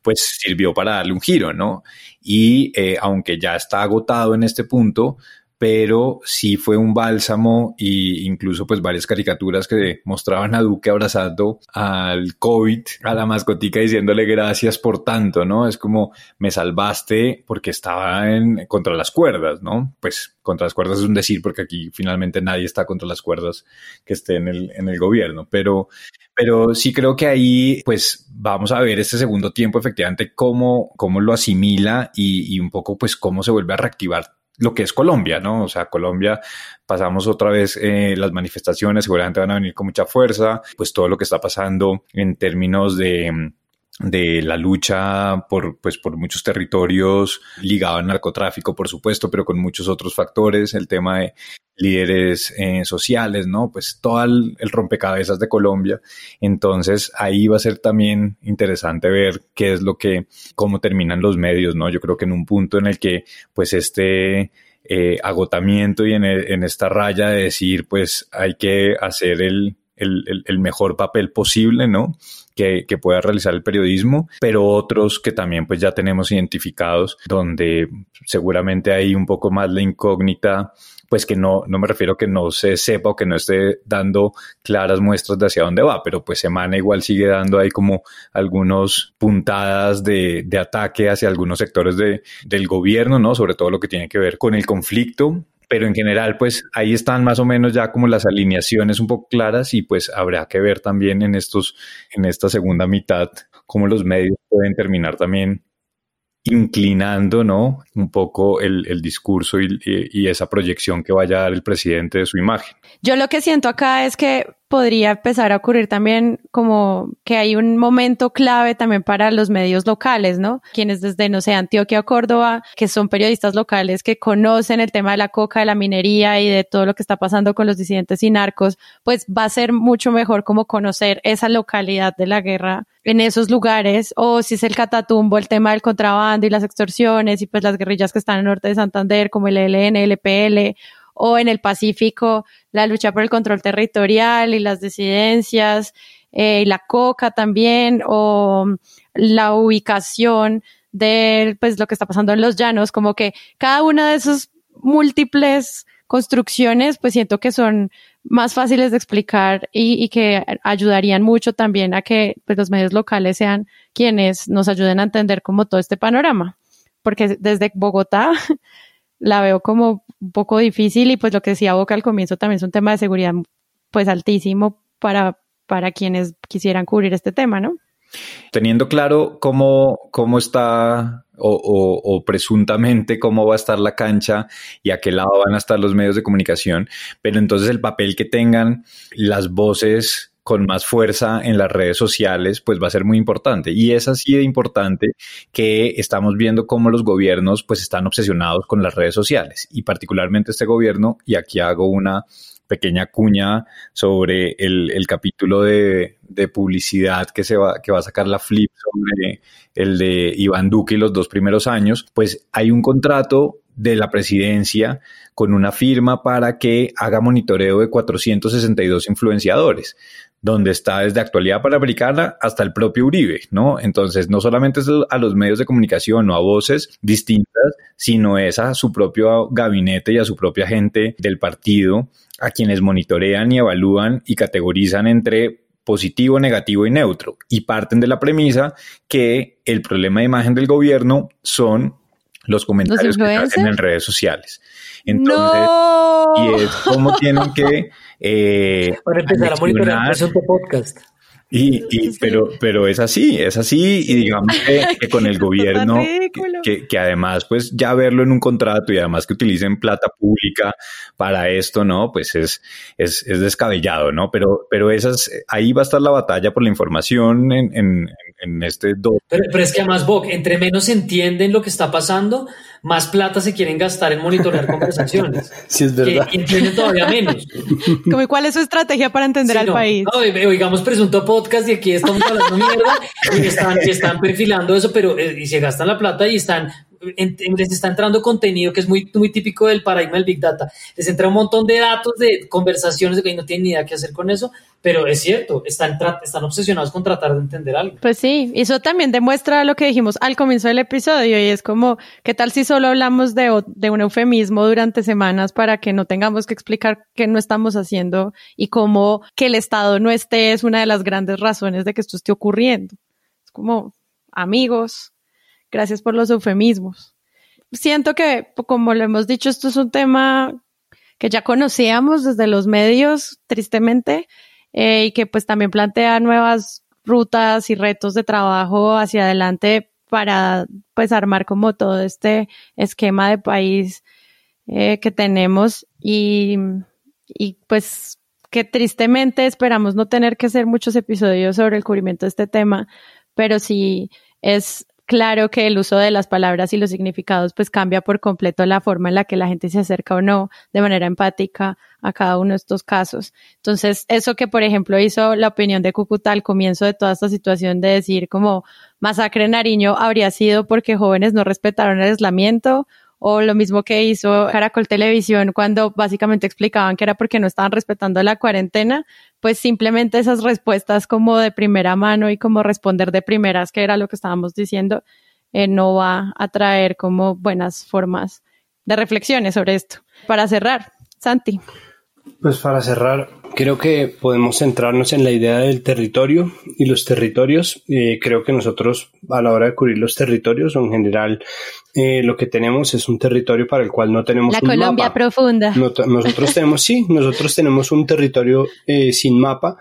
pues sirvió para darle un giro, ¿no? Y eh, aunque ya está agotado en este punto, pero sí fue un bálsamo y incluso pues varias caricaturas que mostraban a Duque abrazando al COVID, a la mascotica diciéndole gracias por tanto, ¿no? Es como me salvaste porque estaba en, contra las cuerdas, ¿no? Pues contra las cuerdas es un decir porque aquí finalmente nadie está contra las cuerdas que esté en el, en el gobierno, pero, pero sí creo que ahí pues vamos a ver este segundo tiempo efectivamente cómo, cómo lo asimila y, y un poco pues cómo se vuelve a reactivar lo que es Colombia, ¿no? O sea, Colombia pasamos otra vez eh, las manifestaciones, seguramente van a venir con mucha fuerza, pues todo lo que está pasando en términos de de la lucha por, pues, por muchos territorios ligado al narcotráfico, por supuesto, pero con muchos otros factores, el tema de líderes eh, sociales, ¿no? Pues todo el, rompecabezas de Colombia. Entonces ahí va a ser también interesante ver qué es lo que, cómo terminan los medios, ¿no? Yo creo que en un punto en el que pues este eh, agotamiento y en, en esta raya de decir pues hay que hacer el, el, mejor papel posible, ¿no? Que, pueda realizar el periodismo, pero otros que también pues ya tenemos identificados, donde seguramente hay un poco más la incógnita pues que no, no me refiero que no se sepa o que no esté dando claras muestras de hacia dónde va, pero pues Semana igual sigue dando ahí como algunos puntadas de, de ataque hacia algunos sectores de, del gobierno, ¿no? Sobre todo lo que tiene que ver con el conflicto pero en general, pues ahí están más o menos ya como las alineaciones un poco claras y pues habrá que ver también en estos, en esta segunda mitad, cómo los medios pueden terminar también inclinando, ¿no? Un poco el, discurso y, y, esa proyección que vaya a dar el presidente de su imagen. Yo lo que siento acá es que podría empezar a ocurrir también como que hay un momento clave también para los medios locales, ¿no? Quienes desde, no sé, Antioquia o Córdoba, que son periodistas locales que conocen el tema de la coca, de la minería y de todo lo que está pasando con los disidentes y narcos, pues va a ser mucho mejor como conocer esa localidad de la guerra en esos lugares, o si es el Catatumbo, el tema del contrabando y las extorsiones y pues las guerrillas que están en el norte de Santander, como el ELN, el EPL, o en el Pacífico la lucha por el control territorial y las disidencias, eh, la coca también, o la ubicación de pues, lo que está pasando en los llanos, como que cada una de esas múltiples construcciones, pues siento que son más fáciles de explicar y, y, que ayudarían mucho también a que pues, los medios locales sean quienes nos ayuden a entender como todo este panorama. Porque desde Bogotá la veo como un poco difícil y pues lo que decía Boca al comienzo también es un tema de seguridad pues altísimo para, para quienes quisieran cubrir este tema, ¿no? Teniendo claro cómo, cómo está o, o, o, presuntamente cómo va a estar la cancha y a qué lado van a estar los medios de comunicación, pero entonces el papel que tengan las voces con más fuerza en las redes sociales, pues va a ser muy importante. Y es así de importante que estamos viendo cómo los gobiernos pues están obsesionados con las redes sociales y particularmente este gobierno, y aquí hago una pequeña cuña sobre el, el capítulo de, de, publicidad que, se va, que va a sacar la Flip sobre el de Iván Duque y los dos primeros años, pues hay un contrato de la presidencia con una firma para que haga monitoreo de 462 influenciadores donde está desde actualidad panamericana hasta el propio Uribe, ¿no? Entonces, no solamente es a los medios de comunicación o a voces distintas, sino es a su propio gabinete y a su propia gente del partido, a quienes monitorean y evalúan y categorizan entre positivo, negativo y neutro. Y parten de la premisa que el problema de imagen del gobierno son los comentarios que hacen en redes sociales. Entonces, y es como tienen que eh, Para empezar a monitorear podcast. Y, y pero, pero es así, es así, y digamos que, con el gobierno, que, que, además, pues ya verlo en un contrato y además que utilicen plata pública para esto, ¿no? Pues es, es, es descabellado, ¿no? Pero, pero esas, ahí va a estar la batalla por la información en, en, en este Pero, pero, es que además, Boc, entre menos entienden lo que está pasando, más plata se quieren gastar en monitorear conversaciones. Sí, es verdad. y entienden todavía menos. Como, ¿Cuál es su estrategia para entender al no, país? No, digamos, presunto podcast y aquí estamos hablando mierda y están, y están perfilando eso, pero y se gastan la plata y están les está entrando contenido que es muy, muy típico del paradigma del Big Data. Les entra un montón de datos, de conversaciones que no tienen ni idea qué hacer con eso, pero es cierto, están, están obsesionados con tratar de entender algo. Pues sí, eso también demuestra lo que dijimos al comienzo del episodio y es como, ¿qué tal si solo hablamos de, de un eufemismo durante semanas para que no tengamos que explicar qué no estamos haciendo y cómo que el Estado no esté es una de las grandes razones de que esto esté ocurriendo? Es como, amigos, Gracias por los eufemismos. Siento que, como lo hemos dicho, esto es un tema que ya conocíamos desde los medios, tristemente, eh, y que pues también plantea nuevas rutas y retos de trabajo hacia adelante para pues armar como todo este esquema de país eh, que tenemos y, y pues que tristemente esperamos no tener que hacer muchos episodios sobre el cubrimiento de este tema, pero sí es claro que el uso de las palabras y los significados pues cambia por completo la forma en la que la gente se acerca o no de manera empática a cada uno de estos casos. Entonces, eso que por ejemplo hizo la opinión de Cúcuta al comienzo de toda esta situación de decir como masacre en Nariño habría sido porque jóvenes no respetaron el aislamiento o lo mismo que hizo Caracol Televisión cuando básicamente explicaban que era porque no estaban respetando la cuarentena, pues simplemente esas respuestas como de primera mano y como responder de primeras, que era lo que estábamos diciendo, eh, no va a traer como buenas formas de reflexiones sobre esto. Para cerrar, Santi. Pues para cerrar, creo que podemos centrarnos en la idea del territorio y los territorios. Eh, creo que nosotros a la hora de cubrir los territorios en general eh, lo que tenemos es un territorio para el cual no tenemos la un Colombia mapa. profunda. nosotros tenemos, sí, nosotros tenemos un territorio eh, sin mapa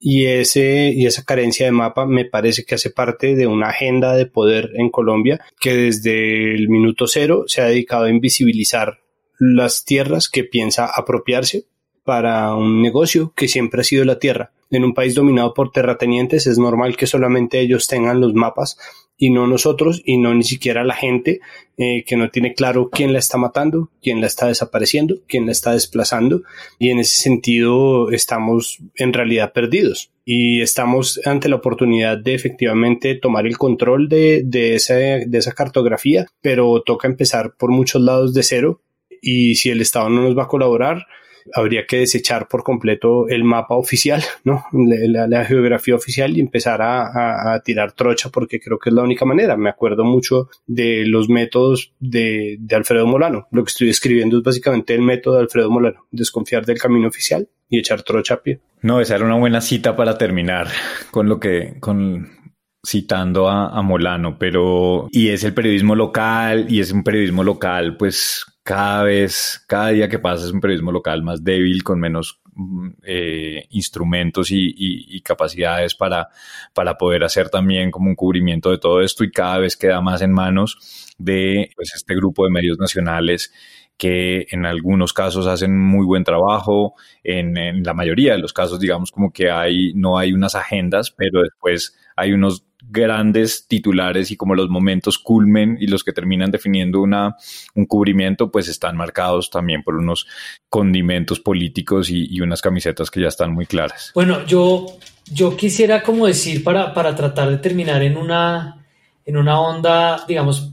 y, ese, y esa carencia de mapa me parece que hace parte de una agenda de poder en Colombia que desde el minuto cero se ha dedicado a invisibilizar las tierras que piensa apropiarse para un negocio que siempre ha sido la tierra. En un país dominado por terratenientes es normal que solamente ellos tengan los mapas y no nosotros y no ni siquiera la gente eh, que no tiene claro quién la está matando, quién la está desapareciendo, quién la está desplazando. Y en ese sentido estamos en realidad perdidos. Y estamos ante la oportunidad de efectivamente tomar el control de, esa cartografía, pero toca empezar por muchos lados de cero. Y si el Estado no nos va a colaborar, habría que desechar por completo el mapa oficial, ¿no? La, geografía oficial y empezar a, tirar trocha porque creo que es la única manera. Me acuerdo mucho de los métodos de, de Alfredo Molano. Lo que estoy escribiendo es básicamente el método de Alfredo Molano, desconfiar del camino oficial y echar trocha a pie. No, esa era una buena cita para terminar con lo que, con citando a, a, Molano, pero y es el periodismo local y es un periodismo local pues cada vez, cada día que pasa es un periodismo local más débil, con menos mm, eh, instrumentos y, capacidades para, para poder hacer también como un cubrimiento de todo esto y cada vez queda más en manos de pues, este grupo de medios nacionales que en algunos casos hacen muy buen trabajo, en, en la mayoría de los casos digamos como que hay, no hay unas agendas, pero después hay unos grandes titulares y como los momentos culmen y los que terminan definiendo una, un cubrimiento, pues están marcados también por unos condimentos políticos y, unas camisetas que ya están muy claras. Bueno, yo, yo quisiera como decir para, para tratar de terminar en una, en una onda, digamos,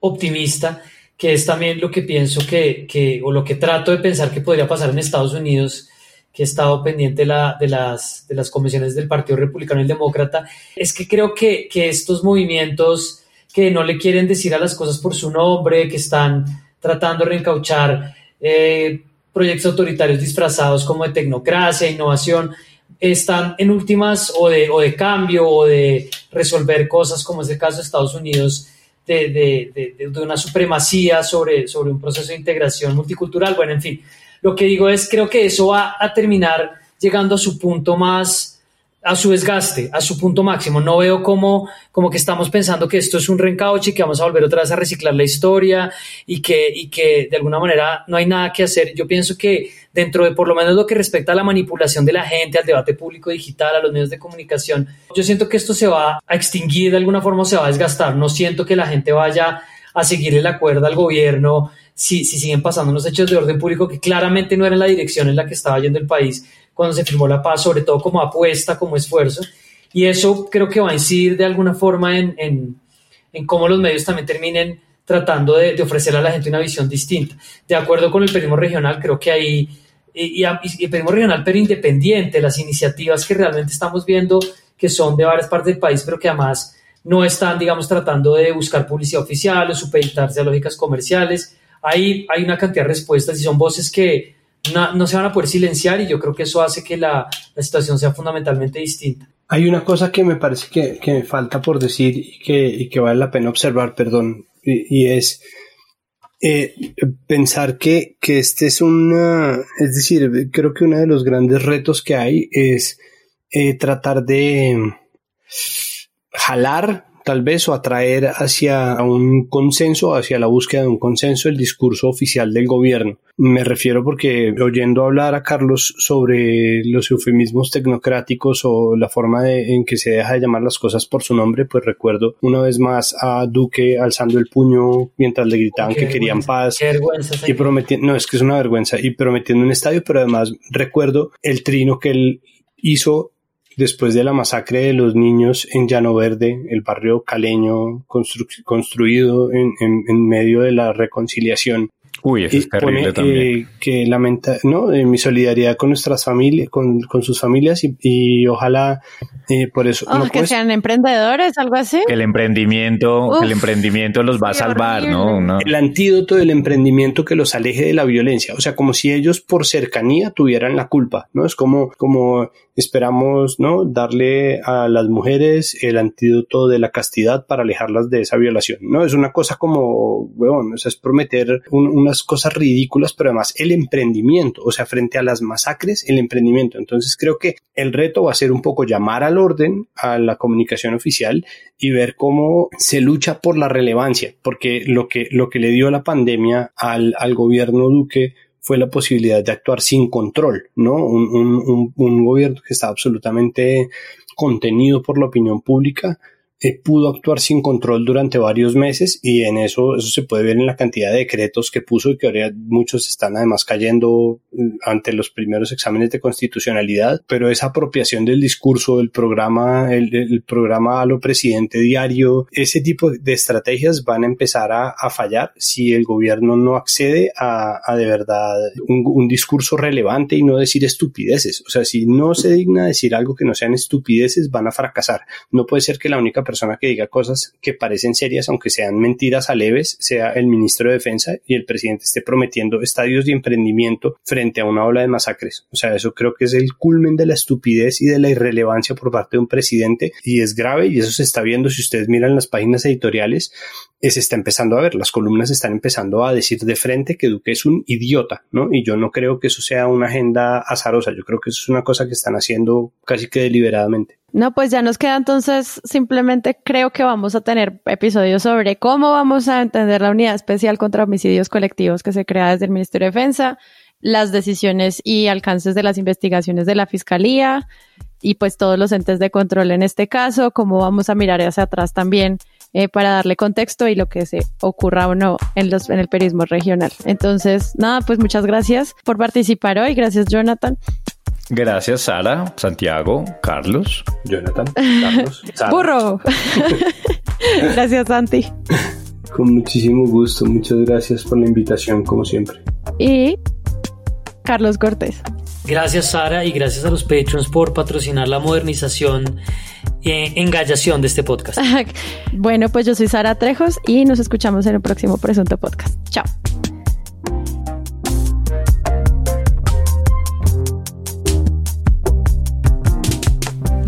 optimista, que es también lo que pienso que, que, o lo que trato de pensar que podría pasar en Estados Unidos que he estado pendiente de, la, de, las, de las convenciones del Partido Republicano y Demócrata, es que creo que, que estos movimientos que no le quieren decir a las cosas por su nombre, que están tratando de reencauchar eh, proyectos autoritarios disfrazados como de tecnocracia, innovación, están en últimas o de, o de cambio o de resolver cosas como es el caso de Estados Unidos, de, de, de, una supremacía sobre, sobre un proceso de integración multicultural. Bueno, en fin, lo que digo es, creo que eso va a terminar llegando a su punto más, a su desgaste, a su punto máximo. No veo como, como que estamos pensando que esto es un reencauche y que vamos a volver otra vez a reciclar la historia y que, y que de alguna manera no hay nada que hacer. Yo pienso que dentro de por lo menos lo que respecta a la manipulación de la gente, al debate público digital, a los medios de comunicación, yo siento que esto se va a extinguir de alguna forma, se va a desgastar. No siento que la gente vaya a seguirle la cuerda al gobierno si, si siguen pasando unos hechos de orden público que claramente no eran la dirección en la que estaba yendo el país cuando se firmó la paz, sobre todo como apuesta, como esfuerzo. Y eso creo que va a incidir de alguna forma en, en, en cómo los medios también terminen tratando de, de, ofrecer a la gente una visión distinta. De acuerdo con el periodismo regional, creo que ahí, y, y, y el periodismo regional, pero independiente, las iniciativas que realmente estamos viendo, que son de varias partes del país, pero que además no están, digamos, tratando de buscar publicidad oficial o supeditarse a lógicas comerciales. Ahí hay una cantidad de respuestas y son voces que no, no se van a poder silenciar y yo creo que eso hace que la, la, situación sea fundamentalmente distinta. Hay una cosa que me parece que, que me falta por decir y que, y que, vale la pena observar, perdón, y, y es eh, pensar que, que este es una, es decir, creo que uno de los grandes retos que hay es eh, tratar de jalar tal vez o atraer hacia un consenso, hacia la búsqueda de un consenso el discurso oficial del gobierno. Me refiero porque oyendo hablar a Carlos sobre los eufemismos tecnocráticos o la forma de, en que se deja de llamar las cosas por su nombre, pues recuerdo una vez más a Duque alzando el puño mientras le gritaban que querían paz y prometiendo, no es que es una vergüenza, y prometiendo un estadio, pero además recuerdo el trino que él hizo después de la masacre de los niños en Llano Verde, el barrio caleño constru construido en, en, medio de la reconciliación. Uy, eso es terrible pone, también. Eh, que lamenta, ¿no? Eh, mi solidaridad con nuestras familias, con, con sus familias y, y ojalá eh, por eso. Oh, no que sean emprendedores, algo así. Que el emprendimiento, Uf, el emprendimiento los va a salvar, ¿no? ¿no? El antídoto del emprendimiento que los aleje de la violencia. O sea, como si ellos por cercanía tuvieran la culpa, ¿no? Es como, como esperamos, ¿no? Darle a las mujeres el antídoto de la castidad para alejarlas de esa violación, ¿no? Es una cosa como, weón, o sea, es prometer un, cosas ridículas, pero además el emprendimiento, o sea, frente a las masacres, el emprendimiento. Entonces creo que el reto va a ser un poco llamar al orden, a la comunicación oficial y ver cómo se lucha por la relevancia, porque lo que, lo que le dio la pandemia al, al gobierno Duque fue la posibilidad de actuar sin control, ¿no? Un, un, un gobierno que estaba absolutamente contenido por la opinión pública eh, pudo actuar sin control durante varios meses y en eso, eso se puede ver en la cantidad de decretos que puso y que ahora muchos están además cayendo mm, ante los primeros exámenes de constitucionalidad, pero esa apropiación del discurso, el programa, el, programa a lo presidente diario, ese tipo de estrategias van a empezar a, fallar si el gobierno no accede a, de verdad un, un, discurso relevante y no decir estupideces. O sea, si no se digna decir algo que no sean estupideces, van a fracasar. No puede ser que la única persona que diga cosas que parecen serias, aunque sean mentiras a leves, sea el ministro de Defensa y el presidente esté prometiendo estadios de emprendimiento frente a una ola de masacres. O sea, eso creo que es el culmen de la estupidez y de la irrelevancia por parte de un presidente y es grave y eso se está viendo si ustedes miran las páginas editoriales se está empezando a ver, las columnas están empezando a decir de frente que Duque es un idiota, ¿no? Y yo no creo que eso sea una agenda azarosa, yo creo que eso es una cosa que están haciendo casi que deliberadamente. No, pues ya nos queda entonces, simplemente creo que vamos a tener episodios sobre cómo vamos a entender la unidad especial contra homicidios colectivos que se crea desde el Ministerio de Defensa, las decisiones y alcances de las investigaciones de la Fiscalía y pues todos los entes de control en este caso, cómo vamos a mirar hacia atrás también eh, para darle contexto y lo que se ocurra o no en, los, en el periodismo regional. Entonces, nada, pues muchas gracias por participar hoy. Gracias, Jonathan. Gracias, Sara, Santiago, Carlos, Jonathan, Carlos. Burro. gracias, Santi. Con muchísimo gusto. Muchas gracias por la invitación, como siempre. Y Carlos Cortés. Gracias, Sara, y gracias a los patrons por patrocinar la modernización e engallación de este podcast. bueno, pues yo soy Sara Trejos y nos escuchamos en el próximo Presunto Podcast. Chao.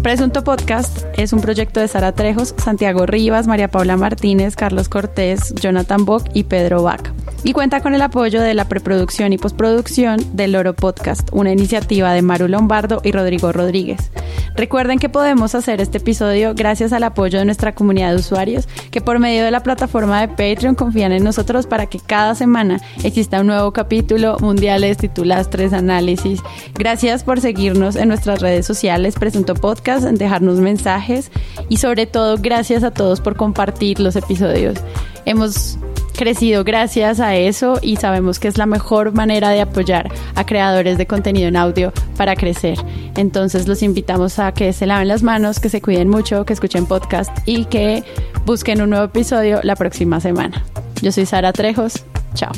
Presunto Podcast es un proyecto de Sara Trejos, Santiago Rivas, María Paula Martínez, Carlos Cortés, Jonathan Bock y Pedro Vaca y cuenta con el apoyo de la preproducción y postproducción del Loro Podcast, una iniciativa de Maru Lombardo y Rodrigo Rodríguez. Recuerden que podemos hacer este episodio gracias al apoyo de nuestra comunidad de usuarios que por medio de la plataforma de Patreon confían en nosotros para que cada semana exista un nuevo capítulo, mundiales, titulares, tres análisis. Gracias por seguirnos en nuestras redes sociales, Presunto Podcast, dejarnos mensajes y sobre todo gracias a todos por compartir los episodios. Hemos crecido gracias a eso y sabemos que es la mejor manera de apoyar a creadores de contenido en audio para crecer. Entonces los invitamos a que se laven las manos, que se cuiden mucho, que escuchen podcast y que busquen un nuevo episodio la próxima semana. Yo soy Sara Trejos. Chao.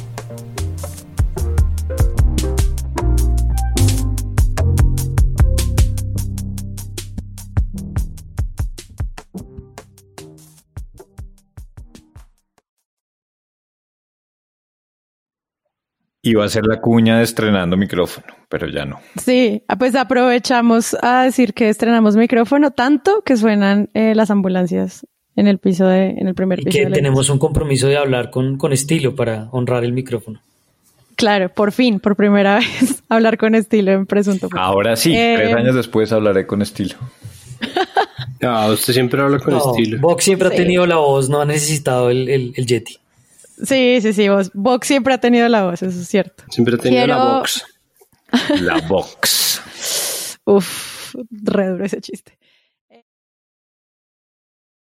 Iba a ser la cuña de estrenando micrófono, pero ya no. Sí, ah, pues aprovechamos a decir que estrenamos micrófono tanto que suenan eh, las ambulancias en el piso de, en el primer piso. Y que tenemos un compromiso de hablar con, con estilo para honrar el micrófono. Claro, por fin, por primera vez, hablar con estilo en Presunto. Ahora sí, tres eh, años después hablaré con estilo. no, usted siempre habla con estilo. Vox siempre ha tenido la voz, no ha necesitado el, el, el Yeti. Sí, sí, sí, vos. Vox siempre ha tenido la voz, eso es cierto. Siempre ha tenido la Vox. La Vox. Uf, re duro ese chiste.